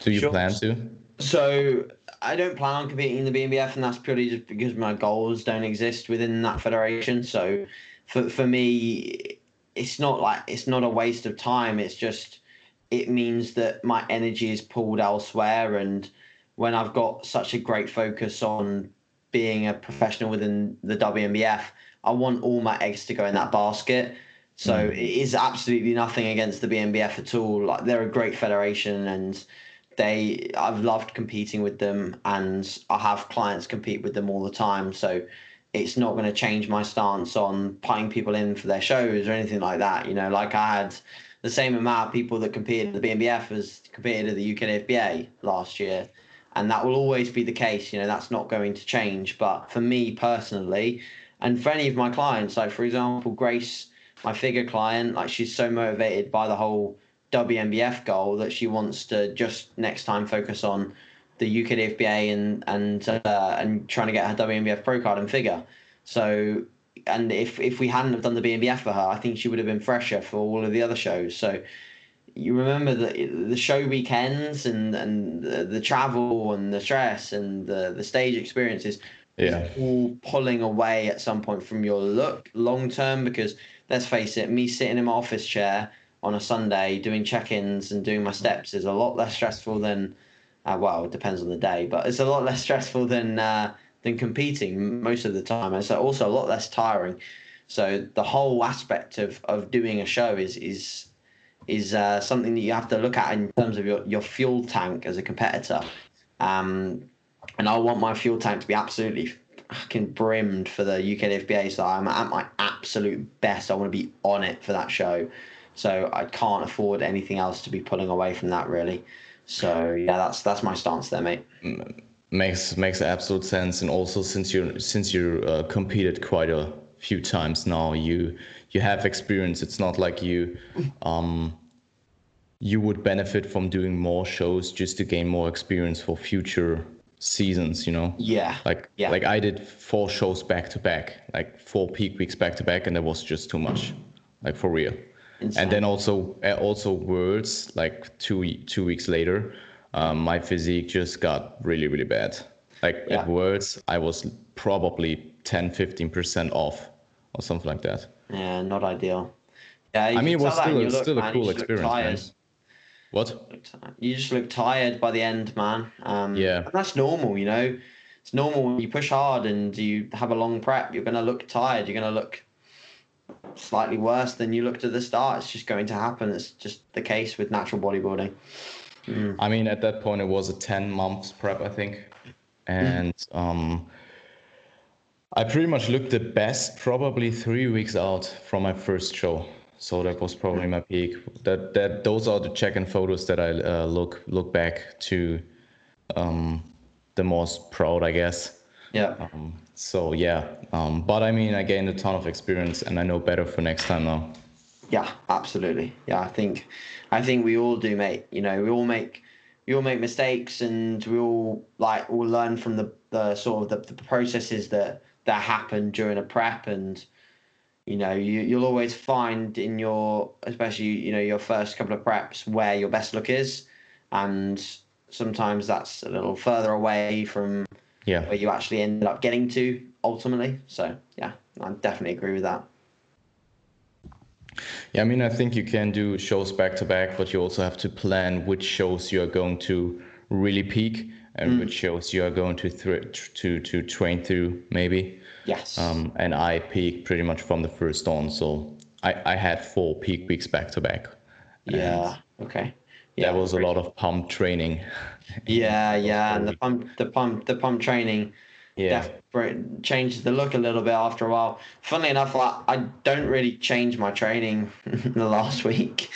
[SPEAKER 1] do you sure. plan to?
[SPEAKER 2] So I don't plan on competing in the BNBF, and that's purely just because my goals don't exist within that federation. So, for for me, it's not like it's not a waste of time. It's just it means that my energy is pulled elsewhere, and when I've got such a great focus on being a professional within the WNBF, I want all my eggs to go in that basket. So mm. it is absolutely nothing against the BNBF at all. Like they're a great federation, and they I've loved competing with them and I have clients compete with them all the time. So it's not going to change my stance on putting people in for their shows or anything like that. You know, like I had the same amount of people that competed at the BNBF as competed at the UKDFBA last year. And that will always be the case. You know, that's not going to change. But for me personally, and for any of my clients, like for example, Grace, my figure client, like she's so motivated by the whole WNBF goal that she wants to just next time focus on the UKDFBA and and uh, and trying to get her WNBF pro card and figure. So and if if we hadn't have done the BNBF for her, I think she would have been fresher for all of the other shows. So you remember the the show weekends and and the, the travel and the stress and the the stage experiences
[SPEAKER 1] yeah
[SPEAKER 2] all pulling away at some point from your look long term because let's face it me sitting in my office chair on a sunday doing check-ins and doing my steps is a lot less stressful than uh, well it depends on the day but it's a lot less stressful than uh, than competing most of the time so also a lot less tiring so the whole aspect of of doing a show is is is uh, something that you have to look at in terms of your, your fuel tank as a competitor. Um, and I want my fuel tank to be absolutely fucking brimmed for the UKDFBA. So I'm at my absolute best. I want to be on it for that show. So I can't afford anything else to be pulling away from that really. So yeah, that's that's my stance there, mate.
[SPEAKER 1] Makes makes absolute sense. And also since you since you uh, competed quite a few times now, you you have experience. It's not like you um, you would benefit from doing more shows just to gain more experience for future seasons. You know?
[SPEAKER 2] Yeah.
[SPEAKER 1] Like
[SPEAKER 2] yeah.
[SPEAKER 1] like I did four shows back to back, like four peak weeks back to back, and that was just too much, like for real. Insane. And then also uh, also worlds like two two weeks later, um, my physique just got really really bad. Like yeah. at worlds, I was probably 10 15% off or something like that.
[SPEAKER 2] Yeah, not ideal. Yeah,
[SPEAKER 1] I mean, it was still, look, still man, a cool experience. What?
[SPEAKER 2] You just look tired by the end, man. Um,
[SPEAKER 1] yeah.
[SPEAKER 2] that's normal, you know. It's normal when you push hard and you have a long prep. You're going to look tired. You're going to look slightly worse than you looked at the start. It's just going to happen. It's just the case with natural bodybuilding.
[SPEAKER 1] Mm. I mean, at that point, it was a 10 months prep, I think. And mm. um, I pretty much looked the best probably three weeks out from my first show. So that was probably my peak. That that those are the check-in photos that I uh, look look back to, um, the most proud, I guess.
[SPEAKER 2] Yeah.
[SPEAKER 1] Um, so yeah, um, but I mean, I gained a ton of experience, and I know better for next time now.
[SPEAKER 2] Yeah, absolutely. Yeah, I think, I think we all do, mate. You know, we all make, we all make mistakes, and we all like we'll learn from the the sort of the, the processes that that happen during a prep and you know you, you'll always find in your especially you know your first couple of preps where your best look is and sometimes that's a little further away from
[SPEAKER 1] yeah
[SPEAKER 2] where you actually ended up getting to ultimately so yeah i definitely agree with that
[SPEAKER 1] yeah i mean i think you can do shows back to back but you also have to plan which shows you are going to really peak and mm. which shows you are going to th- to to train through maybe.
[SPEAKER 2] Yes.
[SPEAKER 1] Um, and I peaked pretty much from the first on, so I I had four peak weeks back to back.
[SPEAKER 2] Yeah. Okay. Yeah.
[SPEAKER 1] That was a lot of pump training.
[SPEAKER 2] Yeah, yeah, and the pump, the pump, the pump training.
[SPEAKER 1] Yeah.
[SPEAKER 2] changes the look a little bit after a while. Funnily enough, I, I don't really change my training the last week.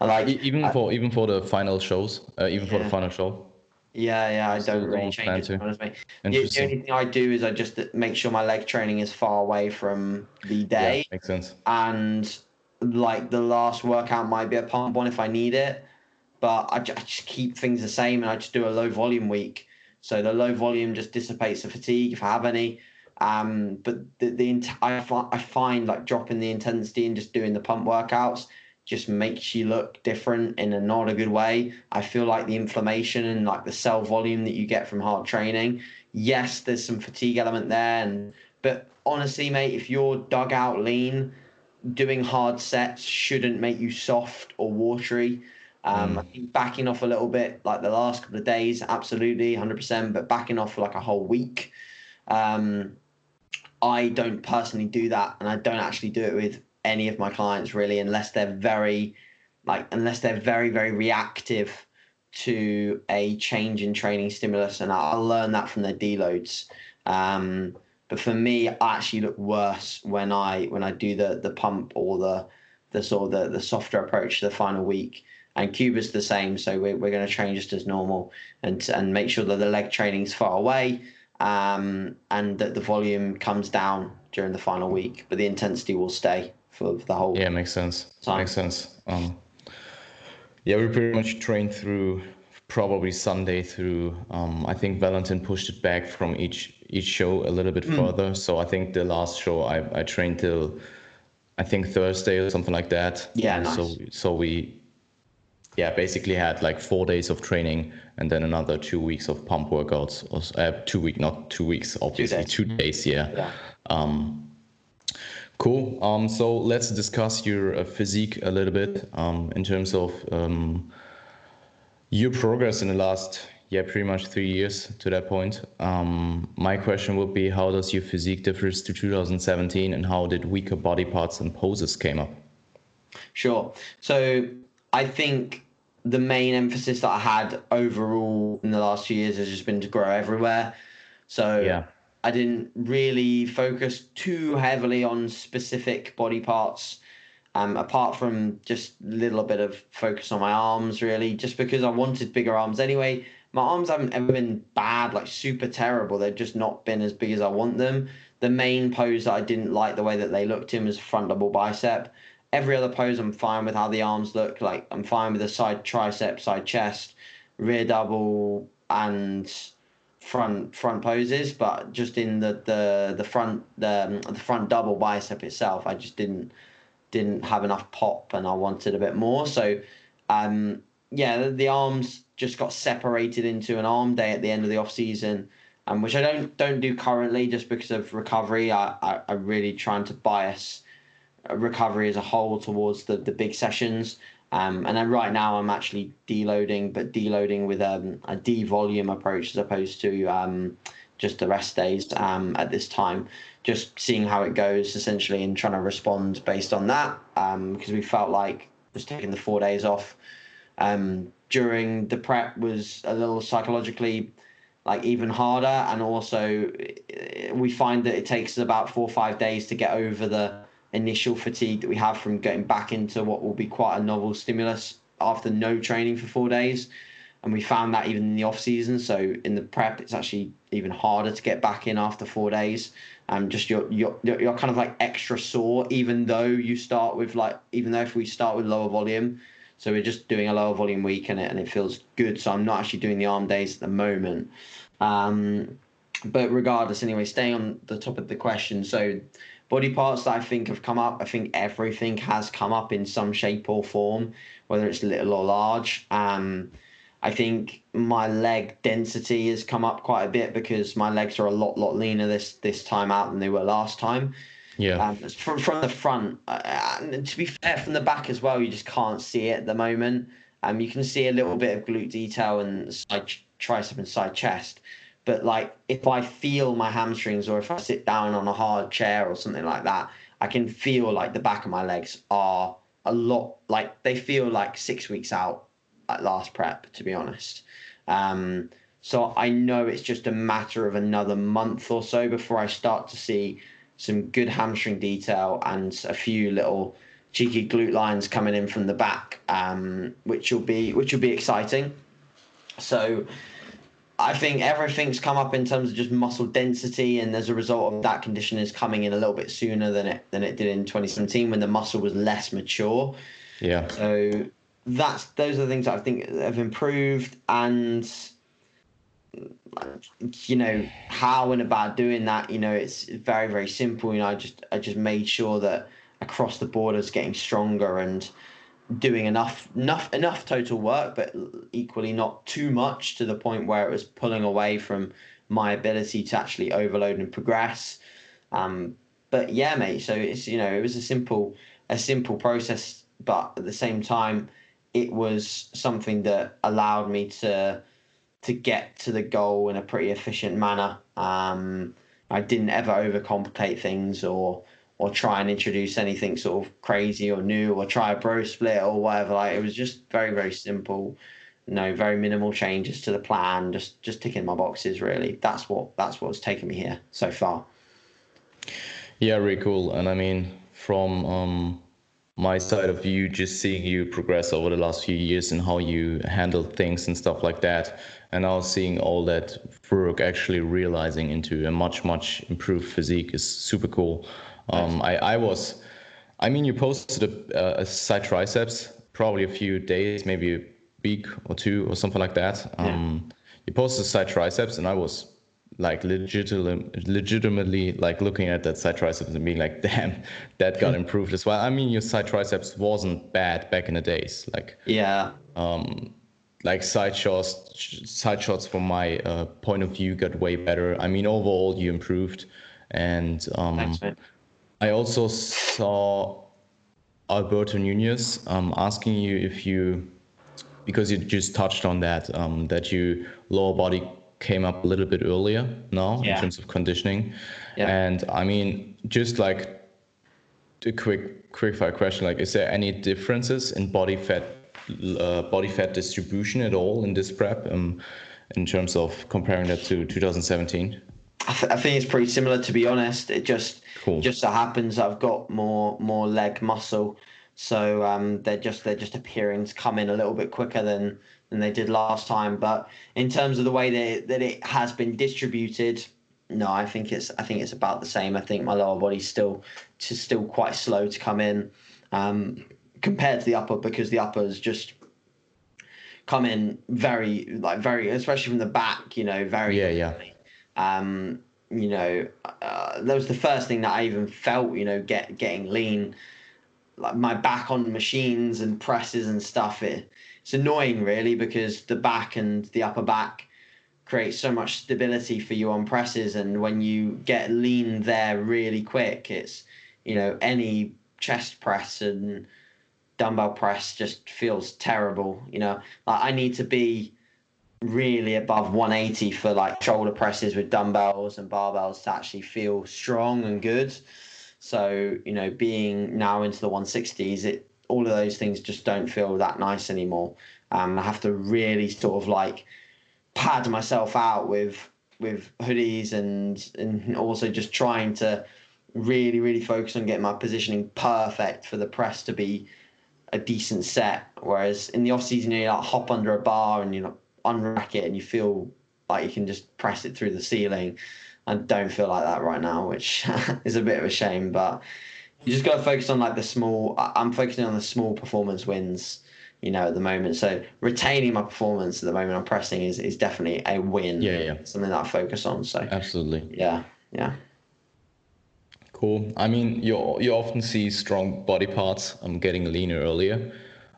[SPEAKER 2] I like
[SPEAKER 1] even
[SPEAKER 2] I,
[SPEAKER 1] for even for the final shows, uh, even yeah. for the final show.
[SPEAKER 2] Yeah, yeah, I don't really change it. Honestly, the, the only thing I do is I just make sure my leg training is far away from the day.
[SPEAKER 1] Yeah, makes sense.
[SPEAKER 2] And like the last workout might be a pump one if I need it, but I just, I just keep things the same and I just do a low volume week. So the low volume just dissipates the fatigue if I have any. Um, but the the I, I find like dropping the intensity and just doing the pump workouts just makes you look different in a not a good way. I feel like the inflammation and like the cell volume that you get from hard training, yes, there's some fatigue element there, and but honestly, mate, if you're dug out lean, doing hard sets shouldn't make you soft or watery. Um, mm. I think backing off a little bit, like the last couple of days, absolutely, hundred percent. But backing off for like a whole week, um, I don't personally do that, and I don't actually do it with any of my clients really unless they're very like unless they're very very reactive to a change in training stimulus and I'll learn that from their deloads. Um, but for me, I actually look worse when I when I do the the pump or the the sort of the, the softer approach to the final week. And Kuba's the same, so we're, we're going to train just as normal and and make sure that the leg training's far away um, and that the volume comes down during the final week, but the intensity will stay for the whole.
[SPEAKER 1] Yeah, makes sense. Time. Makes sense. Um, yeah, we pretty much trained through probably Sunday through. Um, I think Valentin pushed it back from each each show a little bit mm. further. So I think the last show I, I trained till I think Thursday or something like that.
[SPEAKER 2] Yeah, nice.
[SPEAKER 1] So so we yeah basically had like four days of training and then another two weeks of pump workouts. Or, uh, two week not two weeks obviously two days, two days yeah. yeah. Um, Cool. Um, so let's discuss your uh, physique a little bit um, in terms of um, your progress in the last, yeah, pretty much three years to that point. Um, my question would be, how does your physique differs to 2017, and how did weaker body parts and poses came up?
[SPEAKER 2] Sure. So I think the main emphasis that I had overall in the last few years has just been to grow everywhere. So yeah. I didn't really focus too heavily on specific body parts, um, apart from just a little bit of focus on my arms, really, just because I wanted bigger arms anyway. My arms haven't ever been bad, like super terrible. They've just not been as big as I want them. The main pose that I didn't like the way that they looked in was front double bicep. Every other pose, I'm fine with how the arms look. Like I'm fine with the side tricep, side chest, rear double, and front front poses, but just in the the the front the the front double bicep itself, I just didn't didn't have enough pop, and I wanted a bit more. So, um, yeah, the, the arms just got separated into an arm day at the end of the off season, um, which I don't don't do currently just because of recovery. I I, I really trying to bias recovery as a whole towards the the big sessions. Um, and then right now I'm actually deloading, but deloading with um, a devolume approach as opposed to um, just the rest days um, at this time. Just seeing how it goes essentially and trying to respond based on that because um, we felt like just taking the four days off um, during the prep was a little psychologically like even harder and also we find that it takes about four or five days to get over the initial fatigue that we have from getting back into what will be quite a novel stimulus after no training for four days. And we found that even in the off season. So in the prep, it's actually even harder to get back in after four days. Um, just you're, you're you're kind of like extra sore, even though you start with like even though if we start with lower volume, so we're just doing a lower volume week and it and it feels good. So I'm not actually doing the arm days at the moment. Um, but regardless, anyway, staying on the top of the question. So body parts that I think have come up. I think everything has come up in some shape or form, whether it's little or large. Um, I think my leg density has come up quite a bit because my legs are a lot, lot leaner this this time out than they were last time.
[SPEAKER 1] Yeah. Um,
[SPEAKER 2] from from the front, uh, and to be fair, from the back as well, you just can't see it at the moment. Um, you can see a little bit of glute detail and side tricep and side chest, but like if I feel my hamstrings or if I sit down on a hard chair or something like that, I can feel like the back of my legs are a lot like they feel like six weeks out at last prep, to be honest. Um, so I know it's just a matter of another month or so before I start to see some good hamstring detail and a few little cheeky glute lines coming in from the back, um, which will be which will be exciting. So I think everything's come up in terms of just muscle density, and as a result of that, condition is coming in a little bit sooner than it than it did in 2017 when the muscle was less mature.
[SPEAKER 1] Yeah.
[SPEAKER 2] So that's those are the things that I think have improved, and you know how and about doing that. You know, it's very very simple. You know, I just I just made sure that across the board is getting stronger and doing enough enough enough total work, but equally not too much to the point where it was pulling away from my ability to actually overload and progress. Um, but yeah, mate. So it's you know it was a simple a simple process, but at the same time, it was something that allowed me to to get to the goal in a pretty efficient manner. Um, I didn't ever overcomplicate things or or try and introduce anything sort of crazy or new or try a bro split or whatever. Like it was just very, very simple. You know, very minimal changes to the plan, just just ticking my boxes really. That's what that's what's taken me here so far.
[SPEAKER 1] Yeah, really cool. And I mean from um my side of view, just seeing you progress over the last few years and how you handle things and stuff like that. And now seeing all that work actually realizing into a much, much improved physique is super cool. Um, I, I was, I mean, you posted a, a side triceps probably a few days, maybe a week or two or something like that. Um, yeah. You posted side triceps, and I was like legitimately, legitimately like looking at that side triceps and being like, damn, that got improved as well. I mean, your side triceps wasn't bad back in the days. Like,
[SPEAKER 2] yeah.
[SPEAKER 1] Um, like side shots, side shots from my uh, point of view got way better. I mean, overall you improved, and um, Thanks, I also saw Alberto Nunez um, asking you if you, because you just touched on that, um, that you lower body came up a little bit earlier now yeah. in terms of conditioning. Yeah. And I mean, just like a quick quick fire question, like is there any differences in body fat uh, body fat distribution at all in this prep um, in terms of comparing that to 2017?
[SPEAKER 2] I, th- I think it's pretty similar to be honest. It just cool. just so happens I've got more more leg muscle, so um, they're just they're just appearing to come in a little bit quicker than than they did last time. But in terms of the way that it, that it has been distributed, no, I think it's I think it's about the same. I think my lower body's still just still quite slow to come in um, compared to the upper because the upper uppers just come in very like very especially from the back. You know, very
[SPEAKER 1] yeah yeah.
[SPEAKER 2] Um, you know, uh, that was the first thing that I even felt. You know, get getting lean, like my back on machines and presses and stuff. It it's annoying really because the back and the upper back create so much stability for you on presses and when you get lean there really quick it's you know any chest press and dumbbell press just feels terrible you know like i need to be really above 180 for like shoulder presses with dumbbells and barbells to actually feel strong and good so you know being now into the 160s it all of those things just don't feel that nice anymore. Um, I have to really sort of like pad myself out with with hoodies and and also just trying to really really focus on getting my positioning perfect for the press to be a decent set. Whereas in the off season you like hop under a bar and you know unrack it and you feel like you can just press it through the ceiling. I don't feel like that right now, which is a bit of a shame. But you just got to focus on like the small. I'm focusing on the small performance wins, you know, at the moment. So retaining my performance at the moment I'm pressing is is definitely a win.
[SPEAKER 1] Yeah, yeah.
[SPEAKER 2] Something that I focus on. So
[SPEAKER 1] absolutely.
[SPEAKER 2] Yeah, yeah.
[SPEAKER 1] Cool. I mean, you you often see strong body parts I'm um, getting leaner earlier.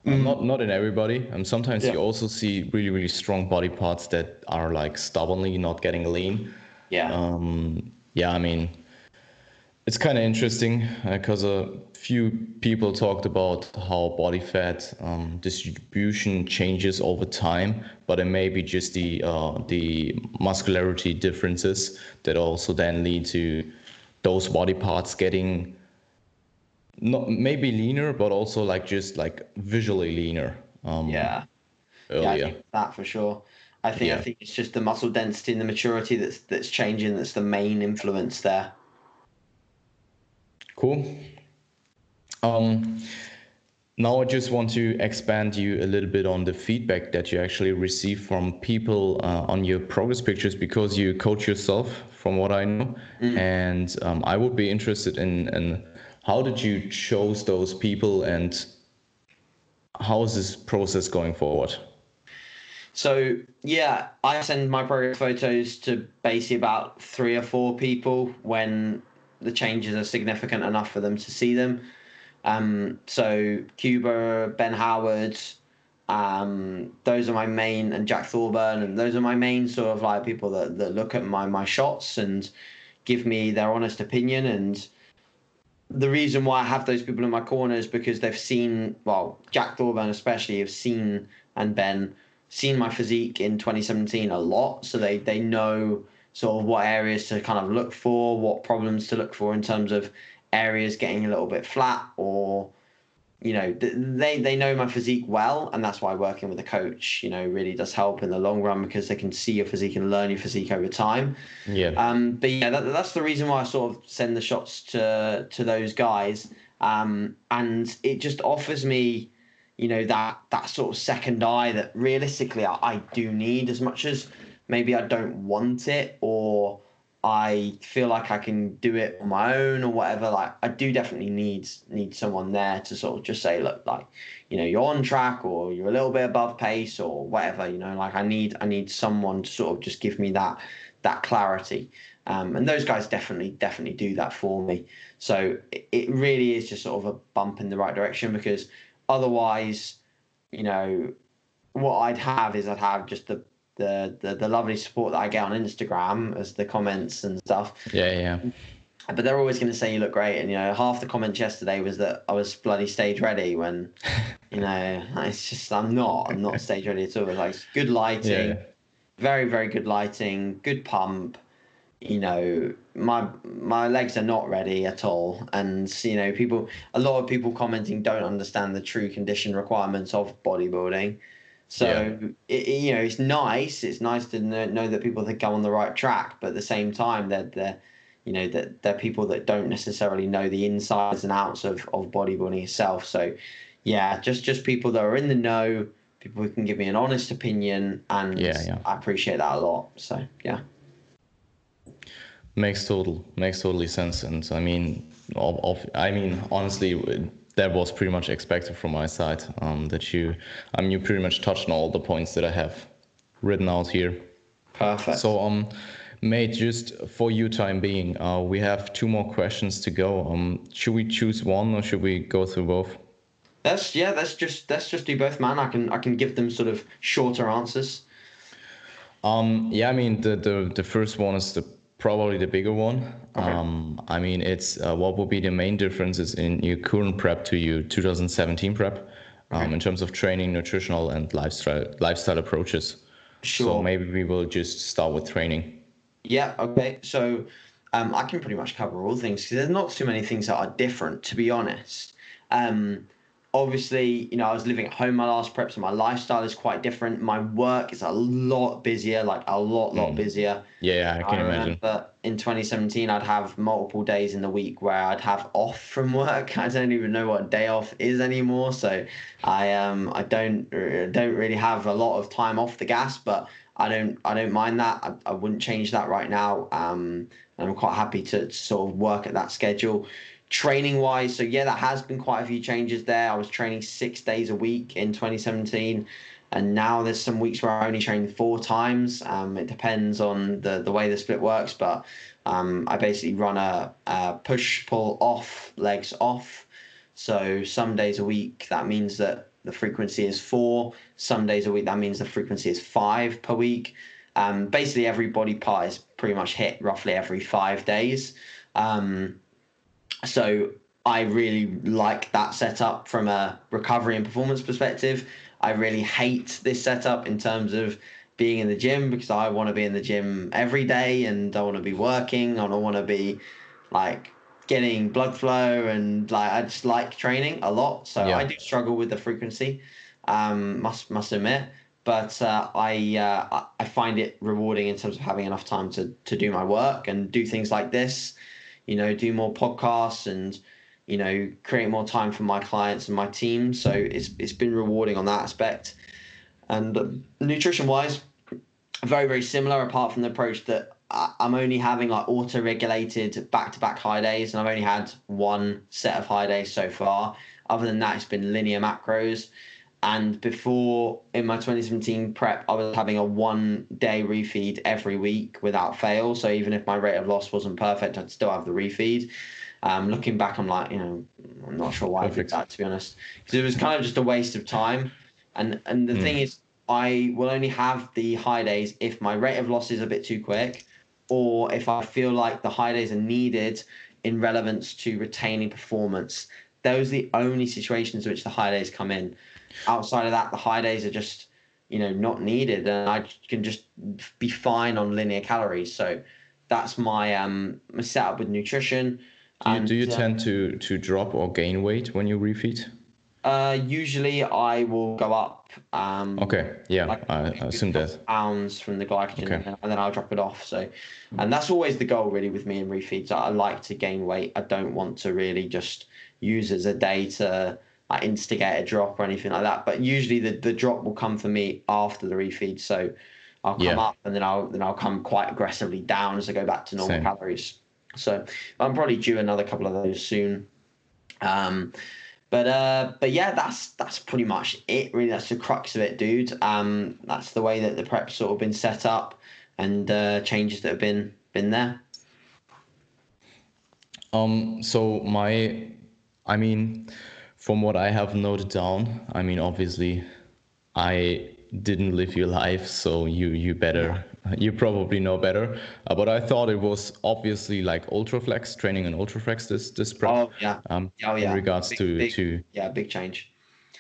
[SPEAKER 1] Mm. not not in everybody. And sometimes yeah. you also see really really strong body parts that are like stubbornly not getting lean.
[SPEAKER 2] Yeah.
[SPEAKER 1] Um. Yeah. I mean it's kind of interesting because uh, a few people talked about how body fat um, distribution changes over time, but it may be just the uh, the muscularity differences that also then lead to those body parts getting not maybe leaner, but also like just like visually leaner.
[SPEAKER 2] Um, yeah. Earlier. Yeah, that for sure. I think yeah. I think it's just the muscle density and the maturity that's that's changing. That's the main influence there.
[SPEAKER 1] Cool. Um, now I just want to expand you a little bit on the feedback that you actually receive from people uh, on your progress pictures because you coach yourself, from what I know, mm. and um, I would be interested in, in how did you choose those people and how is this process going forward?
[SPEAKER 2] So yeah, I send my progress photos to basically about three or four people when the changes are significant enough for them to see them. Um, so Kuba, Ben Howard, um, those are my main, and Jack Thorburn, and those are my main sort of like people that, that look at my my shots and give me their honest opinion. And the reason why I have those people in my corner is because they've seen, well, Jack Thorburn especially, have seen and Ben seen my physique in 2017 a lot, so they they know sort of what areas to kind of look for, what problems to look for in terms of areas getting a little bit flat or you know they they know my physique well and that's why working with a coach you know really does help in the long run because they can see your physique and learn your physique over time.
[SPEAKER 1] Yeah.
[SPEAKER 2] Um but yeah that, that's the reason why i sort of send the shots to to those guys. Um, and it just offers me, you know, that that sort of second eye that realistically I, I do need as much as maybe I don't want it or I feel like I can do it on my own or whatever. Like I do definitely need need someone there to sort of just say, look, like, you know, you're on track or you're a little bit above pace or whatever, you know, like I need I need someone to sort of just give me that that clarity. Um, and those guys definitely definitely do that for me. So it, it really is just sort of a bump in the right direction because otherwise, you know, what I'd have is I'd have just the the, the the lovely support that I get on Instagram as the comments and stuff.
[SPEAKER 1] Yeah, yeah.
[SPEAKER 2] But they're always going to say you look great, and you know half the comments yesterday was that I was bloody stage ready when, you know, it's just I'm not. I'm not stage ready at all. It's like good lighting, yeah. very very good lighting, good pump. You know, my my legs are not ready at all, and you know people. A lot of people commenting don't understand the true condition requirements of bodybuilding so yeah. it, you know, it's nice. It's nice to know, know that people think I'm on the right track, but at the same time, they're they're you know that they're people that don't necessarily know the insides and outs of of bodybuilding itself. So yeah, just just people that are in the know, people who can give me an honest opinion, and yeah, yeah. I appreciate that a lot. So yeah.
[SPEAKER 1] Makes total makes totally sense, and I mean, of, of I mean, honestly, that was pretty much expected from my side. Um, that you, I mean, you pretty much touched on all the points that I have written out here.
[SPEAKER 2] Perfect.
[SPEAKER 1] So, um, mate, just for you time being, uh, we have two more questions to go. Um, should we choose one or should we go through both?
[SPEAKER 2] That's yeah. That's just let's just do both, man. I can I can give them sort of shorter answers.
[SPEAKER 1] Um, yeah, I mean the, the the first one is the probably the bigger one. Okay. Um, I mean, it's uh, what would be the main differences in your current prep to your 2017 prep um, okay. in terms of training, nutritional, and lifestyle lifestyle approaches. Sure. So maybe we will just start with training.
[SPEAKER 2] Yeah. Okay. So um, I can pretty much cover all things because there's not too many things that are different, to be honest. Um, obviously, you know, I was living at home my last prep, so my lifestyle is quite different. My work is a lot busier, like a lot, lot mm. busier.
[SPEAKER 1] Yeah, I can I imagine.
[SPEAKER 2] But in 2017, I'd have multiple days in the week where I'd have off from work. I don't even know what day off is anymore. So I um I don't don't really have a lot of time off the gas, but I don't I don't mind that. I, I wouldn't change that right now. Um, I'm quite happy to, to sort of work at that schedule training wise so yeah that has been quite a few changes there. I was training six days a week in 2017 and now there's some weeks where i only train four times. Um, it depends on the the way the split works but um, i basically run a, a push pull off legs off. So some days a week that means that the frequency is four. Some days a week that means the frequency is five per week. Um, basically every body part is pretty much hit roughly every five days. Um, so I really like that setup from a recovery and performance perspective. I really hate this setup in terms of being in the gym because I want to be in the gym every day and I want to be working. I don't want to be like getting blood flow and like I just like training a lot. So yeah. I do struggle with the frequency. Um, must must admit, but uh, I uh, I find it rewarding in terms of having enough time to to do my work and do things like this you know, do more podcasts and, you know, create more time for my clients and my team. So it's it's been rewarding on that aspect. And nutrition wise, very very similar. Apart from the approach that I'm only having like auto regulated back to back high days, and I've only had one set of high days so far. Other than that, it's been linear macros. And before in my 2017 prep, I was having a one day refeed every week without fail. So even if my rate of loss wasn't perfect, I'd still have the refeed. Um, looking back, I'm like, you know, I'm not sure why Perfect. I did that to be honest, because it was kind of just a waste of time. And and the mm. thing is, I will only have the high days if my rate of loss is a bit too quick, or if I feel like the high days are needed in relevance to retaining performance. Those are the only situations in which the high days come in outside of that, the high days are just you know not needed, and I can just be fine on linear calories. So that's my um my setup with nutrition.
[SPEAKER 1] Do you, and, do you uh, tend to to drop or gain weight when you refeed?
[SPEAKER 2] Uh, usually I will go up. Um,
[SPEAKER 1] okay. Yeah, like I, I assume that.
[SPEAKER 2] Pounds from the glycogen, okay. and then I'll drop it off. So, and that's always the goal really with me in refeeds. I like to gain weight. I don't want to really just use as a day to like instigate a drop or anything like that. But usually the, the drop will come for me after the refeed. So I'll come
[SPEAKER 1] Yeah.
[SPEAKER 2] up and then I'll then I'll come quite aggressively down as I go back to normal
[SPEAKER 1] Same.
[SPEAKER 2] calories. So I'm probably due another couple of those soon. Um, but uh, but yeah, that's that's pretty much it. Really, that's the crux of it, dude. Um, that's the way that the prep's sort of been set up, and uh, changes that have been been there.
[SPEAKER 1] Um, so my, I mean, from what I have noted down, I mean, obviously, I didn't live your life, so you you better, you probably know better. Uh, but I thought it was obviously like ultraflex training and ultraflex this this prep.
[SPEAKER 2] Oh yeah,
[SPEAKER 1] Um,
[SPEAKER 2] oh yeah.
[SPEAKER 1] in regards
[SPEAKER 2] Big-
[SPEAKER 1] to
[SPEAKER 2] big-
[SPEAKER 1] to
[SPEAKER 2] yeah, big change.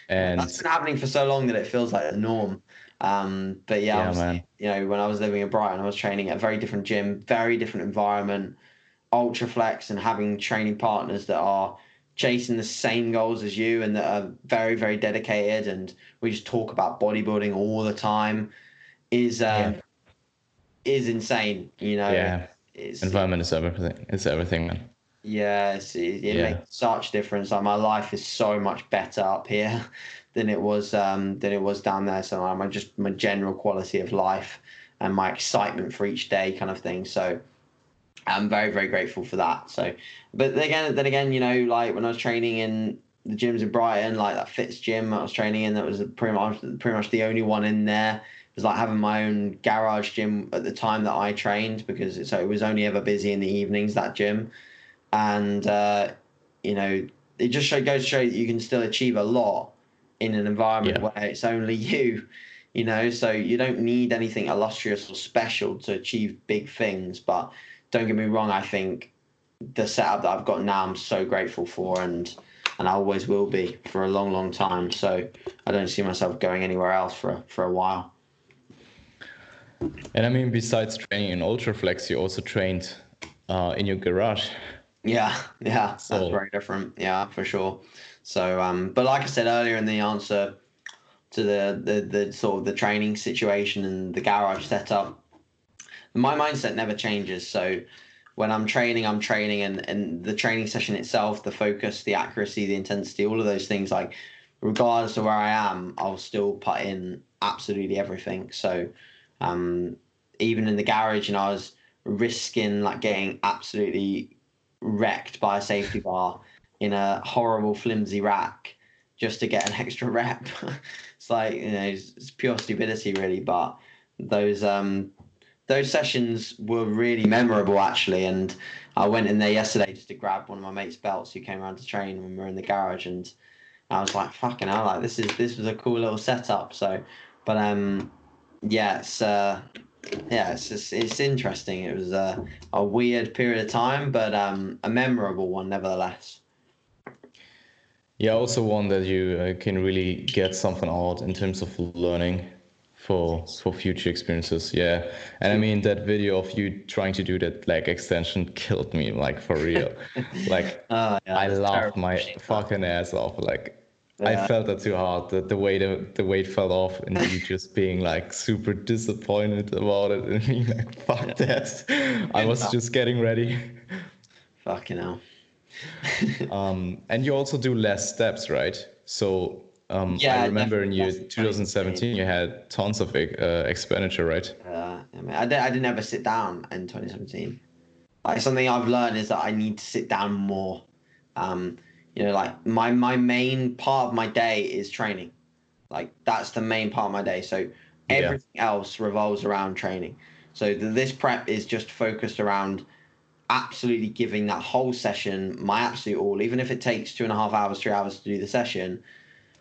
[SPEAKER 1] and
[SPEAKER 2] That's been happening for so long that it feels like a norm. Um, but yeah,
[SPEAKER 1] Yeah,
[SPEAKER 2] you know, when I was living in Brighton, I was training at a very different gym, very different environment, Ultraflex, and having training partners that are chasing the same goals as you and that are very, very dedicated. And we just talk about bodybuilding all the time. Is um,
[SPEAKER 1] Yeah.
[SPEAKER 2] is insane. You know,
[SPEAKER 1] yeah,
[SPEAKER 2] it's,
[SPEAKER 1] environment is everything. It's everything, man.
[SPEAKER 2] yeah, it, it
[SPEAKER 1] Yeah.
[SPEAKER 2] makes such difference. Like my life is so much better up here than it was um, than it was down there. So my just my general quality of life and my excitement for each day, kind of thing. So I'm very very grateful for that. So, but then again, then again, you know, like when I was training in the gyms in Brighton, like that Fitz gym I was training in, that was pretty much pretty much the only one in there. It was like having my own garage gym at the time that I trained because it, so it was only ever busy in the evenings that gym and uh, you know it just show, goes to show that you can still achieve a lot in an environment
[SPEAKER 1] Yeah.
[SPEAKER 2] where it's only you you know so you don't need anything illustrious or special to achieve big things but don't get me wrong i think the setup that i've got now i'm so grateful for and and i always will be for a long long time so i don't see myself going anywhere else for for a while
[SPEAKER 1] And I mean, besides training in ultraflex, you also trained uh, in your garage.
[SPEAKER 2] Yeah, yeah, that's
[SPEAKER 1] So-
[SPEAKER 2] very different. Yeah, for sure. So, um, but like I said earlier in the answer to the, the the sort of the training situation and the garage setup, my mindset never changes. So, when I'm training, I'm training, and and the training session itself, the focus, the accuracy, the intensity, all of those things, like regardless of where I am, I'll still put in absolutely everything. So, um, even in the garage, and I was risking like getting absolutely wrecked by a safety bar in a horrible flimsy rack just to get an extra rep. it's like you know, it's, it's pure stupidity really. But those um those sessions were really memorable actually, and I went in there yesterday just to grab one of my mate's belts who came around to train when we were in the garage, and I was like, "Fucking hell! Like this is this was a cool little setup." So, but um, yeah, it's uh, yeah, it's just, it's interesting. It was a, a weird period of time, but um, a memorable one nevertheless.
[SPEAKER 1] Yeah, also one that you uh, can really get something out in terms of learning for for future experiences. Yeah, and I mean that video of you trying to do that leg extension killed me, like for real. like
[SPEAKER 2] Uh, yeah,
[SPEAKER 1] I laughed my fucking ass off. Like I felt that too hard. That the weight the weight fell off, and you just being like super disappointed about it, and being like, "Fuck that!" I was just getting ready.
[SPEAKER 2] Fucking hell.
[SPEAKER 1] Um, and you also do less steps, right? So um,
[SPEAKER 2] Yeah,
[SPEAKER 1] I remember in year 2017 you had tons of uh, expenditure, right?
[SPEAKER 2] Uh, I mean, I, did, I didn't ever sit down in 2017. Like something I've learned is that I need to sit down more. Um, you know, like my my main part of my day is training. Like that's the main part of my day. So
[SPEAKER 1] Yeah.
[SPEAKER 2] everything else revolves around training. So the, this prep is just focused around absolutely giving that whole session my absolute all, even if it takes two and a half hours, three hours to do the session.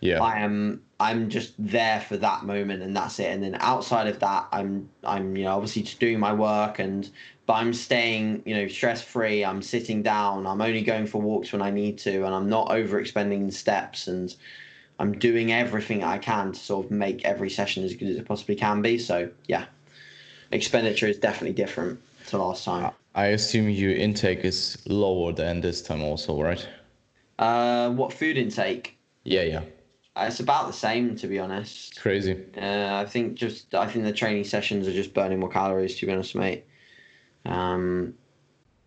[SPEAKER 1] Yeah.
[SPEAKER 2] I am I'm just there for that moment and that's it. And then outside of that, I'm I'm you know obviously just doing my work and but I'm staying you know stress free. I'm sitting down. I'm only going for walks when I need to, and I'm not over expending steps. And I'm doing everything I can to sort of make every session as good as it possibly can be. So yeah, expenditure is definitely different to last time.
[SPEAKER 1] I assume your intake is lower than this time also, right?
[SPEAKER 2] Uh, what food intake?
[SPEAKER 1] Yeah, yeah.
[SPEAKER 2] It's about the same to be honest.
[SPEAKER 1] Crazy.
[SPEAKER 2] Uh, I think just I think the training sessions are just burning more calories. To be honest, mate. Um,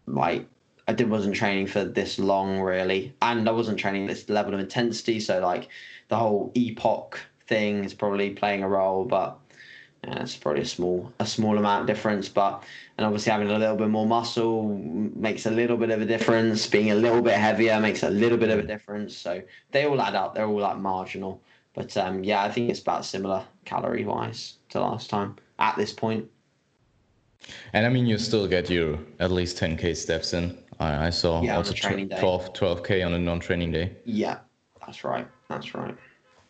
[SPEAKER 2] like I did wasn't training for this long really, and I wasn't training this level of intensity. So like the whole EPOC thing is probably playing a role, but yeah, it's probably a small a small amount difference. But and obviously having a little bit more muscle makes a little bit of a difference. Being a little bit heavier makes a little bit of a difference. So they all add up. They're all like marginal. But um, yeah, I think it's about similar calorie wise to last time at this point.
[SPEAKER 1] And I mean, you still get your at least 10k steps in. I, I saw
[SPEAKER 2] Yeah,
[SPEAKER 1] also
[SPEAKER 2] a training day.
[SPEAKER 1] 12 12k on a non-training day.
[SPEAKER 2] Yeah, that's right. That's right.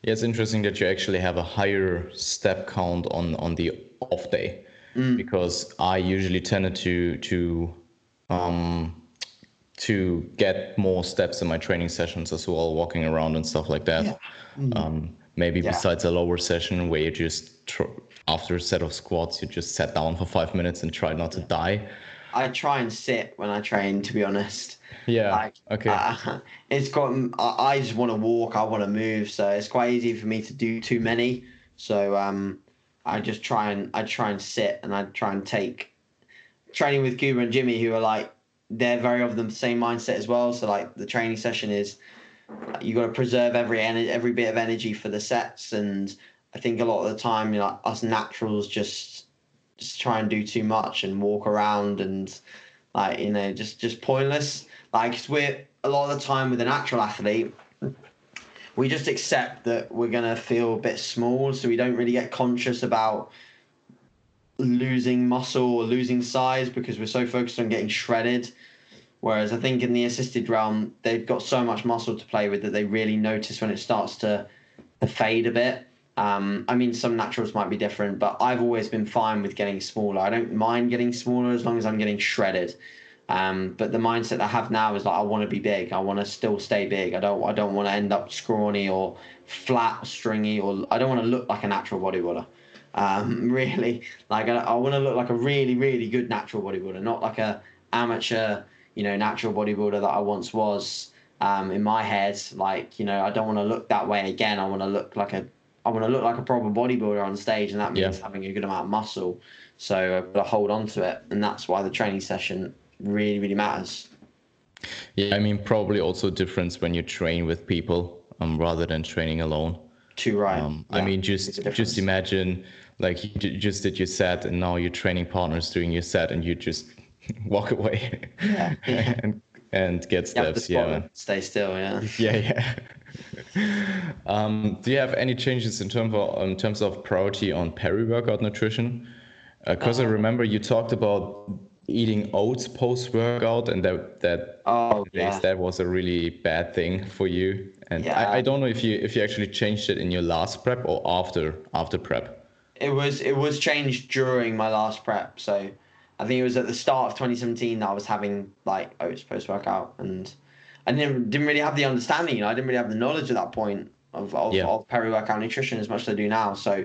[SPEAKER 1] Yeah, it's interesting that you actually have a higher step count on on the off day,
[SPEAKER 2] Mm.
[SPEAKER 1] because I usually tended to to um to get more steps in my training sessions as well, walking around and stuff like that.
[SPEAKER 2] Yeah. Mm.
[SPEAKER 1] Um, maybe
[SPEAKER 2] Yeah.
[SPEAKER 1] besides a lower session where you just tr- after a set of squats you just sat down for five minutes and try not to die.
[SPEAKER 2] I try and sit when I train, to be honest.
[SPEAKER 1] Yeah.
[SPEAKER 2] Like,
[SPEAKER 1] okay.
[SPEAKER 2] uh, it's got. I, I just want to walk. I want to move. So it's quite easy for me to do too many. So um, I just try and I try and sit and I try and take training with Kuba and Jimmy, who are like they're very of the same mindset as well. So like the training session is you got to preserve every ener- every bit of energy for the sets, and I think a lot of the time, you know, us naturals just just try and do too much and walk around and like you know just just pointless. Like we're a lot of the time with a natural athlete, we just accept that we're gonna feel a bit small, so we don't really get conscious about losing muscle or losing size because we're so focused on getting shredded. Whereas I think in the assisted realm, they've got so much muscle to play with that they really notice when it starts to, to fade a bit. Um, I mean, some naturals might be different, but I've always been fine with getting smaller. I don't mind getting smaller as long as I'm getting shredded. Um, but the mindset I have now is like I want to be big. I want to still stay big. I don't. I don't want to end up scrawny or flat, stringy, or I don't want to look like a natural bodybuilder. Um, really, like I, I want to look like a really, really good natural bodybuilder, not like a amateur, you know, natural bodybuilder that I once was. Um, in my head, like you know, I don't want to look that way again. I want to look like a, I want to look like a proper bodybuilder on stage, and that means
[SPEAKER 1] Yeah.
[SPEAKER 2] having a good amount of muscle. So I've got to hold on to it, and that's why the training session really, really matters.
[SPEAKER 1] Yeah, I mean, probably also difference when you train with people um, rather than training alone.
[SPEAKER 2] Too right.
[SPEAKER 1] Um, I mean, just just imagine, like you just did your set, and now your training partner's doing your set, and you just walk away
[SPEAKER 2] Yeah, yeah.
[SPEAKER 1] and and get steps. Yeah,
[SPEAKER 2] stay still. Yeah.
[SPEAKER 1] yeah, yeah. um, do you have any changes in terms of in terms of priority on peri-workout nutrition? Because I
[SPEAKER 2] Uh,
[SPEAKER 1] remember you talked about eating oats post-workout, and that that
[SPEAKER 2] Oh yeah.
[SPEAKER 1] that was a really bad thing for you. And
[SPEAKER 2] Yeah.
[SPEAKER 1] I, I don't know if you if you actually changed it in your last prep or after after prep.
[SPEAKER 2] It was it was changed during my last prep. So I think it was at the start of 2017 that I was having like oats post workout, and I didn't didn't really have the understanding. You know, I didn't really have the knowledge at that point of of,
[SPEAKER 1] Yeah.
[SPEAKER 2] of peri workout nutrition as much as I do now. So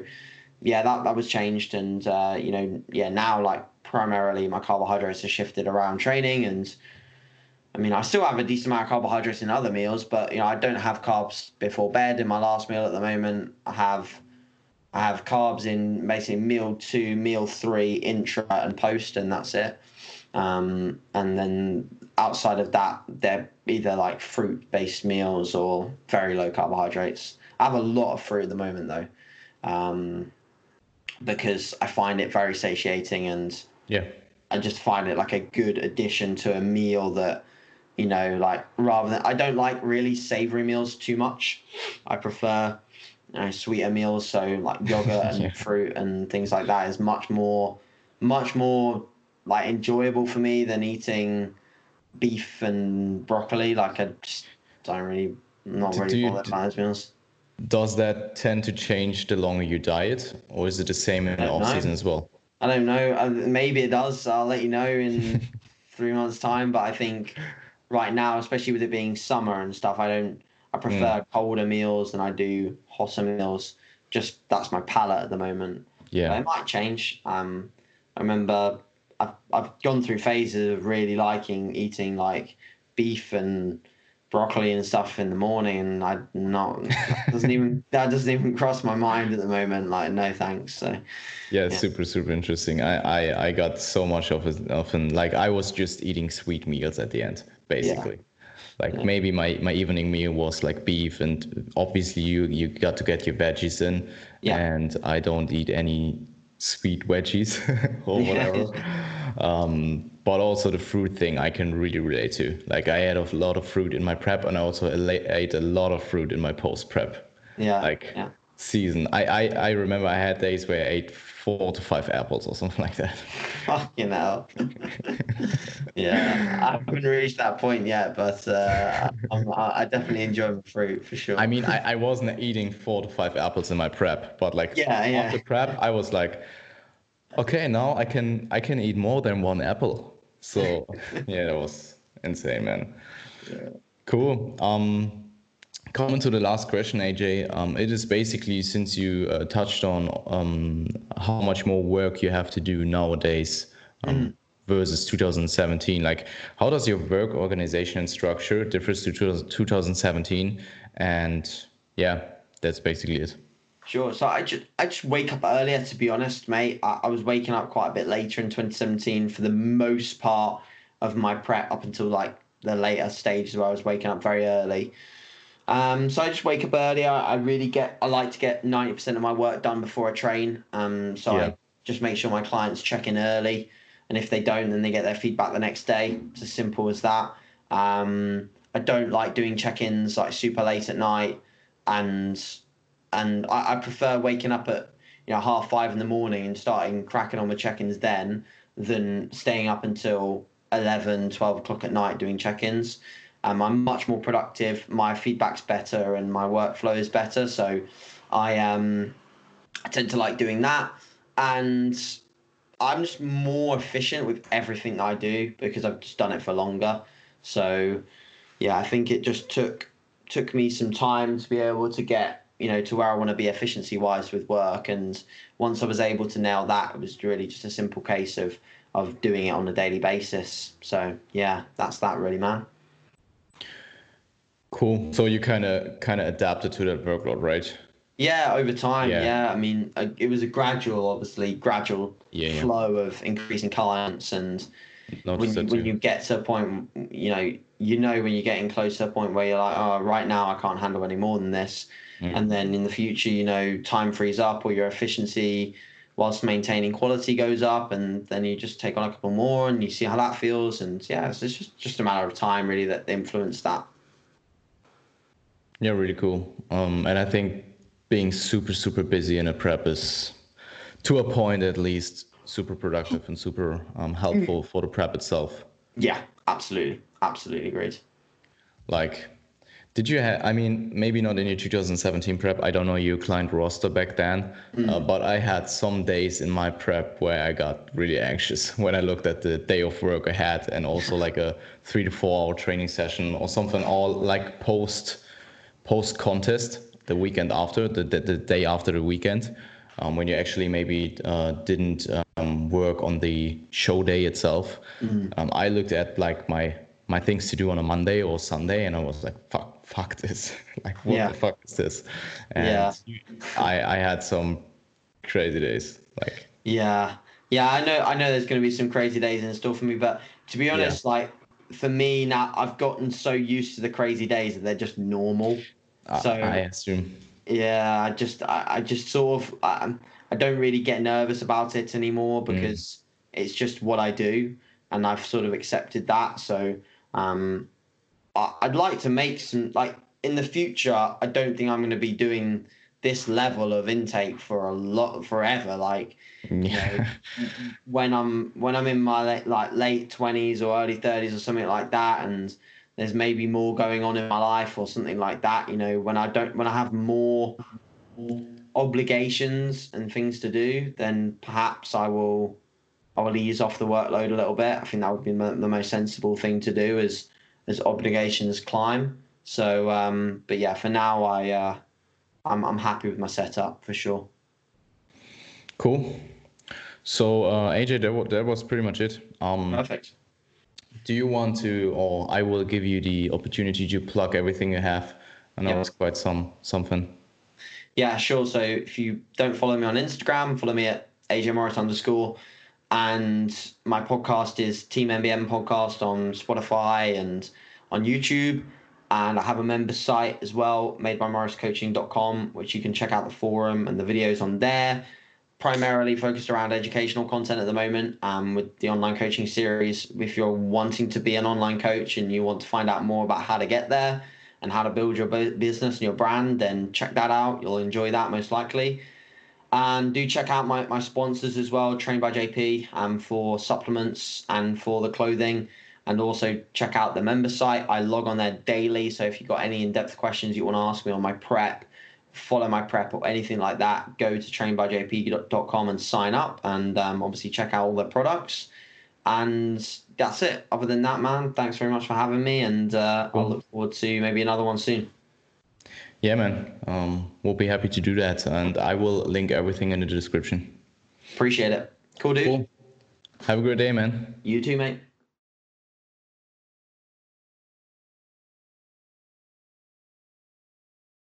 [SPEAKER 2] yeah, that that was changed, and uh, you know, yeah, now like primarily my carbohydrates have shifted around training and. I mean, I still have a decent amount of carbohydrates in other meals, but you know, I don't have carbs before bed in my last meal at the moment. I have I have carbs in basically meal two, meal three, intra, and post, and that's it. Um, and then outside of that, they're either like fruit based meals or very low carbohydrates. I have a lot of fruit at the moment though, um, because I find it very satiating and
[SPEAKER 1] Yeah.
[SPEAKER 2] I just find it like a good addition to a meal that, you know, like rather than I don't like really savory meals too much. I prefer you know, sweeter meals, so like yogurt and
[SPEAKER 1] Yeah.
[SPEAKER 2] fruit and things like that is much more, much more like enjoyable for me than eating beef and broccoli. Like I just don't really, I'm not
[SPEAKER 1] Do-
[SPEAKER 2] really
[SPEAKER 1] do
[SPEAKER 2] bothered by those meals.
[SPEAKER 1] Does that tend to change the longer you diet, or is it the same in off
[SPEAKER 2] know.
[SPEAKER 1] season as well?
[SPEAKER 2] I don't know. Uh, Maybe it does. I'll let you know in three months' time. But I think right now, especially with it being summer and stuff, I don't. I prefer colder meals than I do hotter meals. Just that's my palate at the moment. But
[SPEAKER 1] Yeah.
[SPEAKER 2] it might change. Um, I remember I've I've gone through phases of really liking eating like beef and broccoli and stuff in the morning, and I not that doesn't even that doesn't even cross my mind at the moment. Like, no thanks. So
[SPEAKER 1] yeah, yeah. super super interesting. I, I I got so much of it often. Like I was just eating sweet meals at the end, basically. Yeah. Like yeah. maybe my, my evening meal was like beef, and obviously you you got to get your veggies in. Yeah. And I don't eat any sweet veggies or whatever. um, but also the fruit thing I can really relate to. Like I had a lot of fruit in my prep, and I also ate a lot of fruit in my post prep.
[SPEAKER 2] Yeah.
[SPEAKER 1] Like
[SPEAKER 2] yeah.
[SPEAKER 1] season. I, I I remember I had days where I ate four to five apples or something like that.
[SPEAKER 2] Fucking hell. yeah, I haven't reached that point yet, but uh, i definitely enjoy fruit for sure.
[SPEAKER 1] I mean, I, I wasn't eating four to five apples in my prep, but like
[SPEAKER 2] yeah, yeah.
[SPEAKER 1] after prep, I was like, okay, now I can I can eat more than one apple. So yeah, that was insane, man. Yeah. Cool. Um, coming to the last question, AJ, um, it is basically since you uh, touched on um, how much more work you have to do nowadays um, mm. versus 2017. Like, how does your work organization and structure differs to 2017? And yeah, that's basically it.
[SPEAKER 2] Sure. So I just I just wake up earlier. To be honest, mate, I, I was waking up quite a bit later in 2017 for the most part of my prep up until like the later stages where I was waking up very early. Um, so I just wake up early. I, really get. I like to get ninety percent of my work done before I train. Um, so yeah. I just make sure my clients check in early, and if they don't, then they get their feedback the next day. It's as simple as that. Um, I don't like doing check-ins like super late at night, and and I, I prefer waking up at you know half five in the morning and starting cracking on with check-ins then than staying up until 11 12 o'clock at night doing check-ins um, I'm much more productive. My feedback's better and my workflow is better. So I um I tend to like doing that, and I'm just more efficient with everything I do because I've just done it for longer. So yeah, I think it just took took me some time to be able to get you know to where I want to be efficiency wise with work and once I was able to nail that it was really just a simple case of of doing it on a daily basis so yeah that's that really man
[SPEAKER 1] Cool. So you kind of kind of adapted to that workload, right?
[SPEAKER 2] Yeah, over time. Yeah, yeah. I mean, uh, it was a gradual, obviously, gradual
[SPEAKER 1] yeah, yeah.
[SPEAKER 2] flow of increasing clients, and when you, when you get to a point, you know, you know when you're getting close to a point where you're like, oh, right now I can't handle any more than this, mm. and then in the future, you know, time frees up or your efficiency whilst maintaining quality goes up and then you just take on a couple more and you see how that feels and yeah so it's just just a matter of time really that influence that
[SPEAKER 1] yeah, really cool. Um, and I think being super, super busy in a prep is, to a point at least, super productive and super um, helpful for the prep itself.
[SPEAKER 2] Yeah, absolutely. Absolutely great.
[SPEAKER 1] Like, did you have, I mean, maybe not in your 2017 prep, I don't know your client roster back then, mm. uh, but I had some days in my prep where I got really anxious when I looked at the day of work I had and also like a three to four hour training session or something all like post post contest the weekend after the, the, the, day after the weekend um, when you actually maybe uh, didn't um, work on the show day itself mm-hmm. um, i looked at like my my things to do on a monday or sunday and i was like fuck fuck this like what yeah. the fuck is this and yeah. i i had some crazy days like
[SPEAKER 2] yeah yeah i know i know there's going to be some crazy days in store for me but to be honest yeah. like for me now I've gotten so used to the crazy days that they're just normal.
[SPEAKER 1] So I assume.
[SPEAKER 2] Yeah, I just I, I just sort of I, I don't really get nervous about it anymore mm. because mm. it's just what I do and I've sort of accepted that. So um, I, I'd like to make some like in the future. I don't think I'm going to be doing this level of intake for a lot forever. Like mm, yeah. know, when I'm when I'm in my late, like late twenties or early thirties or something like that, and there's maybe more going on in my life or something like that. You know, when I don't when I have more obligations and things to do, then perhaps I will I will ease off the workload a little bit. I think that would be the most sensible thing to do as as obligations climb. So, um, but yeah, for now, I uh, I'm I'm happy with my setup for sure.
[SPEAKER 1] Cool. So uh, AJ, that was, that was pretty much it.
[SPEAKER 2] Um, Perfect.
[SPEAKER 1] do you want to, or I will give you the opportunity to plug everything you have? I know it's quite some something.
[SPEAKER 2] Yeah, sure. So if you don't follow me on Instagram, follow me at AJ Morris underscore. And my podcast is Team MBM podcast on Spotify and on YouTube. And I have a member site as well, made by morriscoaching.com, which you can check out the forum and the videos on there. Primarily focused around educational content at the moment um, with the online coaching series. If you're wanting to be an online coach and you want to find out more about how to get there, and how to build your business and your brand, then check that out. You'll enjoy that most likely. And do check out my, my sponsors as well, Trained by JP, um, for supplements and for the clothing. And also check out the member site. I log on there daily. So if you've got any in depth questions you want to ask me on my prep, follow my prep or anything like that, go to trainedbyjp.com and sign up. And um, obviously check out all the products. And that's it. Other than that, man, thanks very much for having me, and uh, cool. I'll look forward to maybe another one soon.
[SPEAKER 1] Yeah, man. Um, we'll be happy to do that, and I will link everything in the description.
[SPEAKER 2] Appreciate it. Cool, dude. Cool.
[SPEAKER 1] Have a good day, man.
[SPEAKER 2] You too, mate.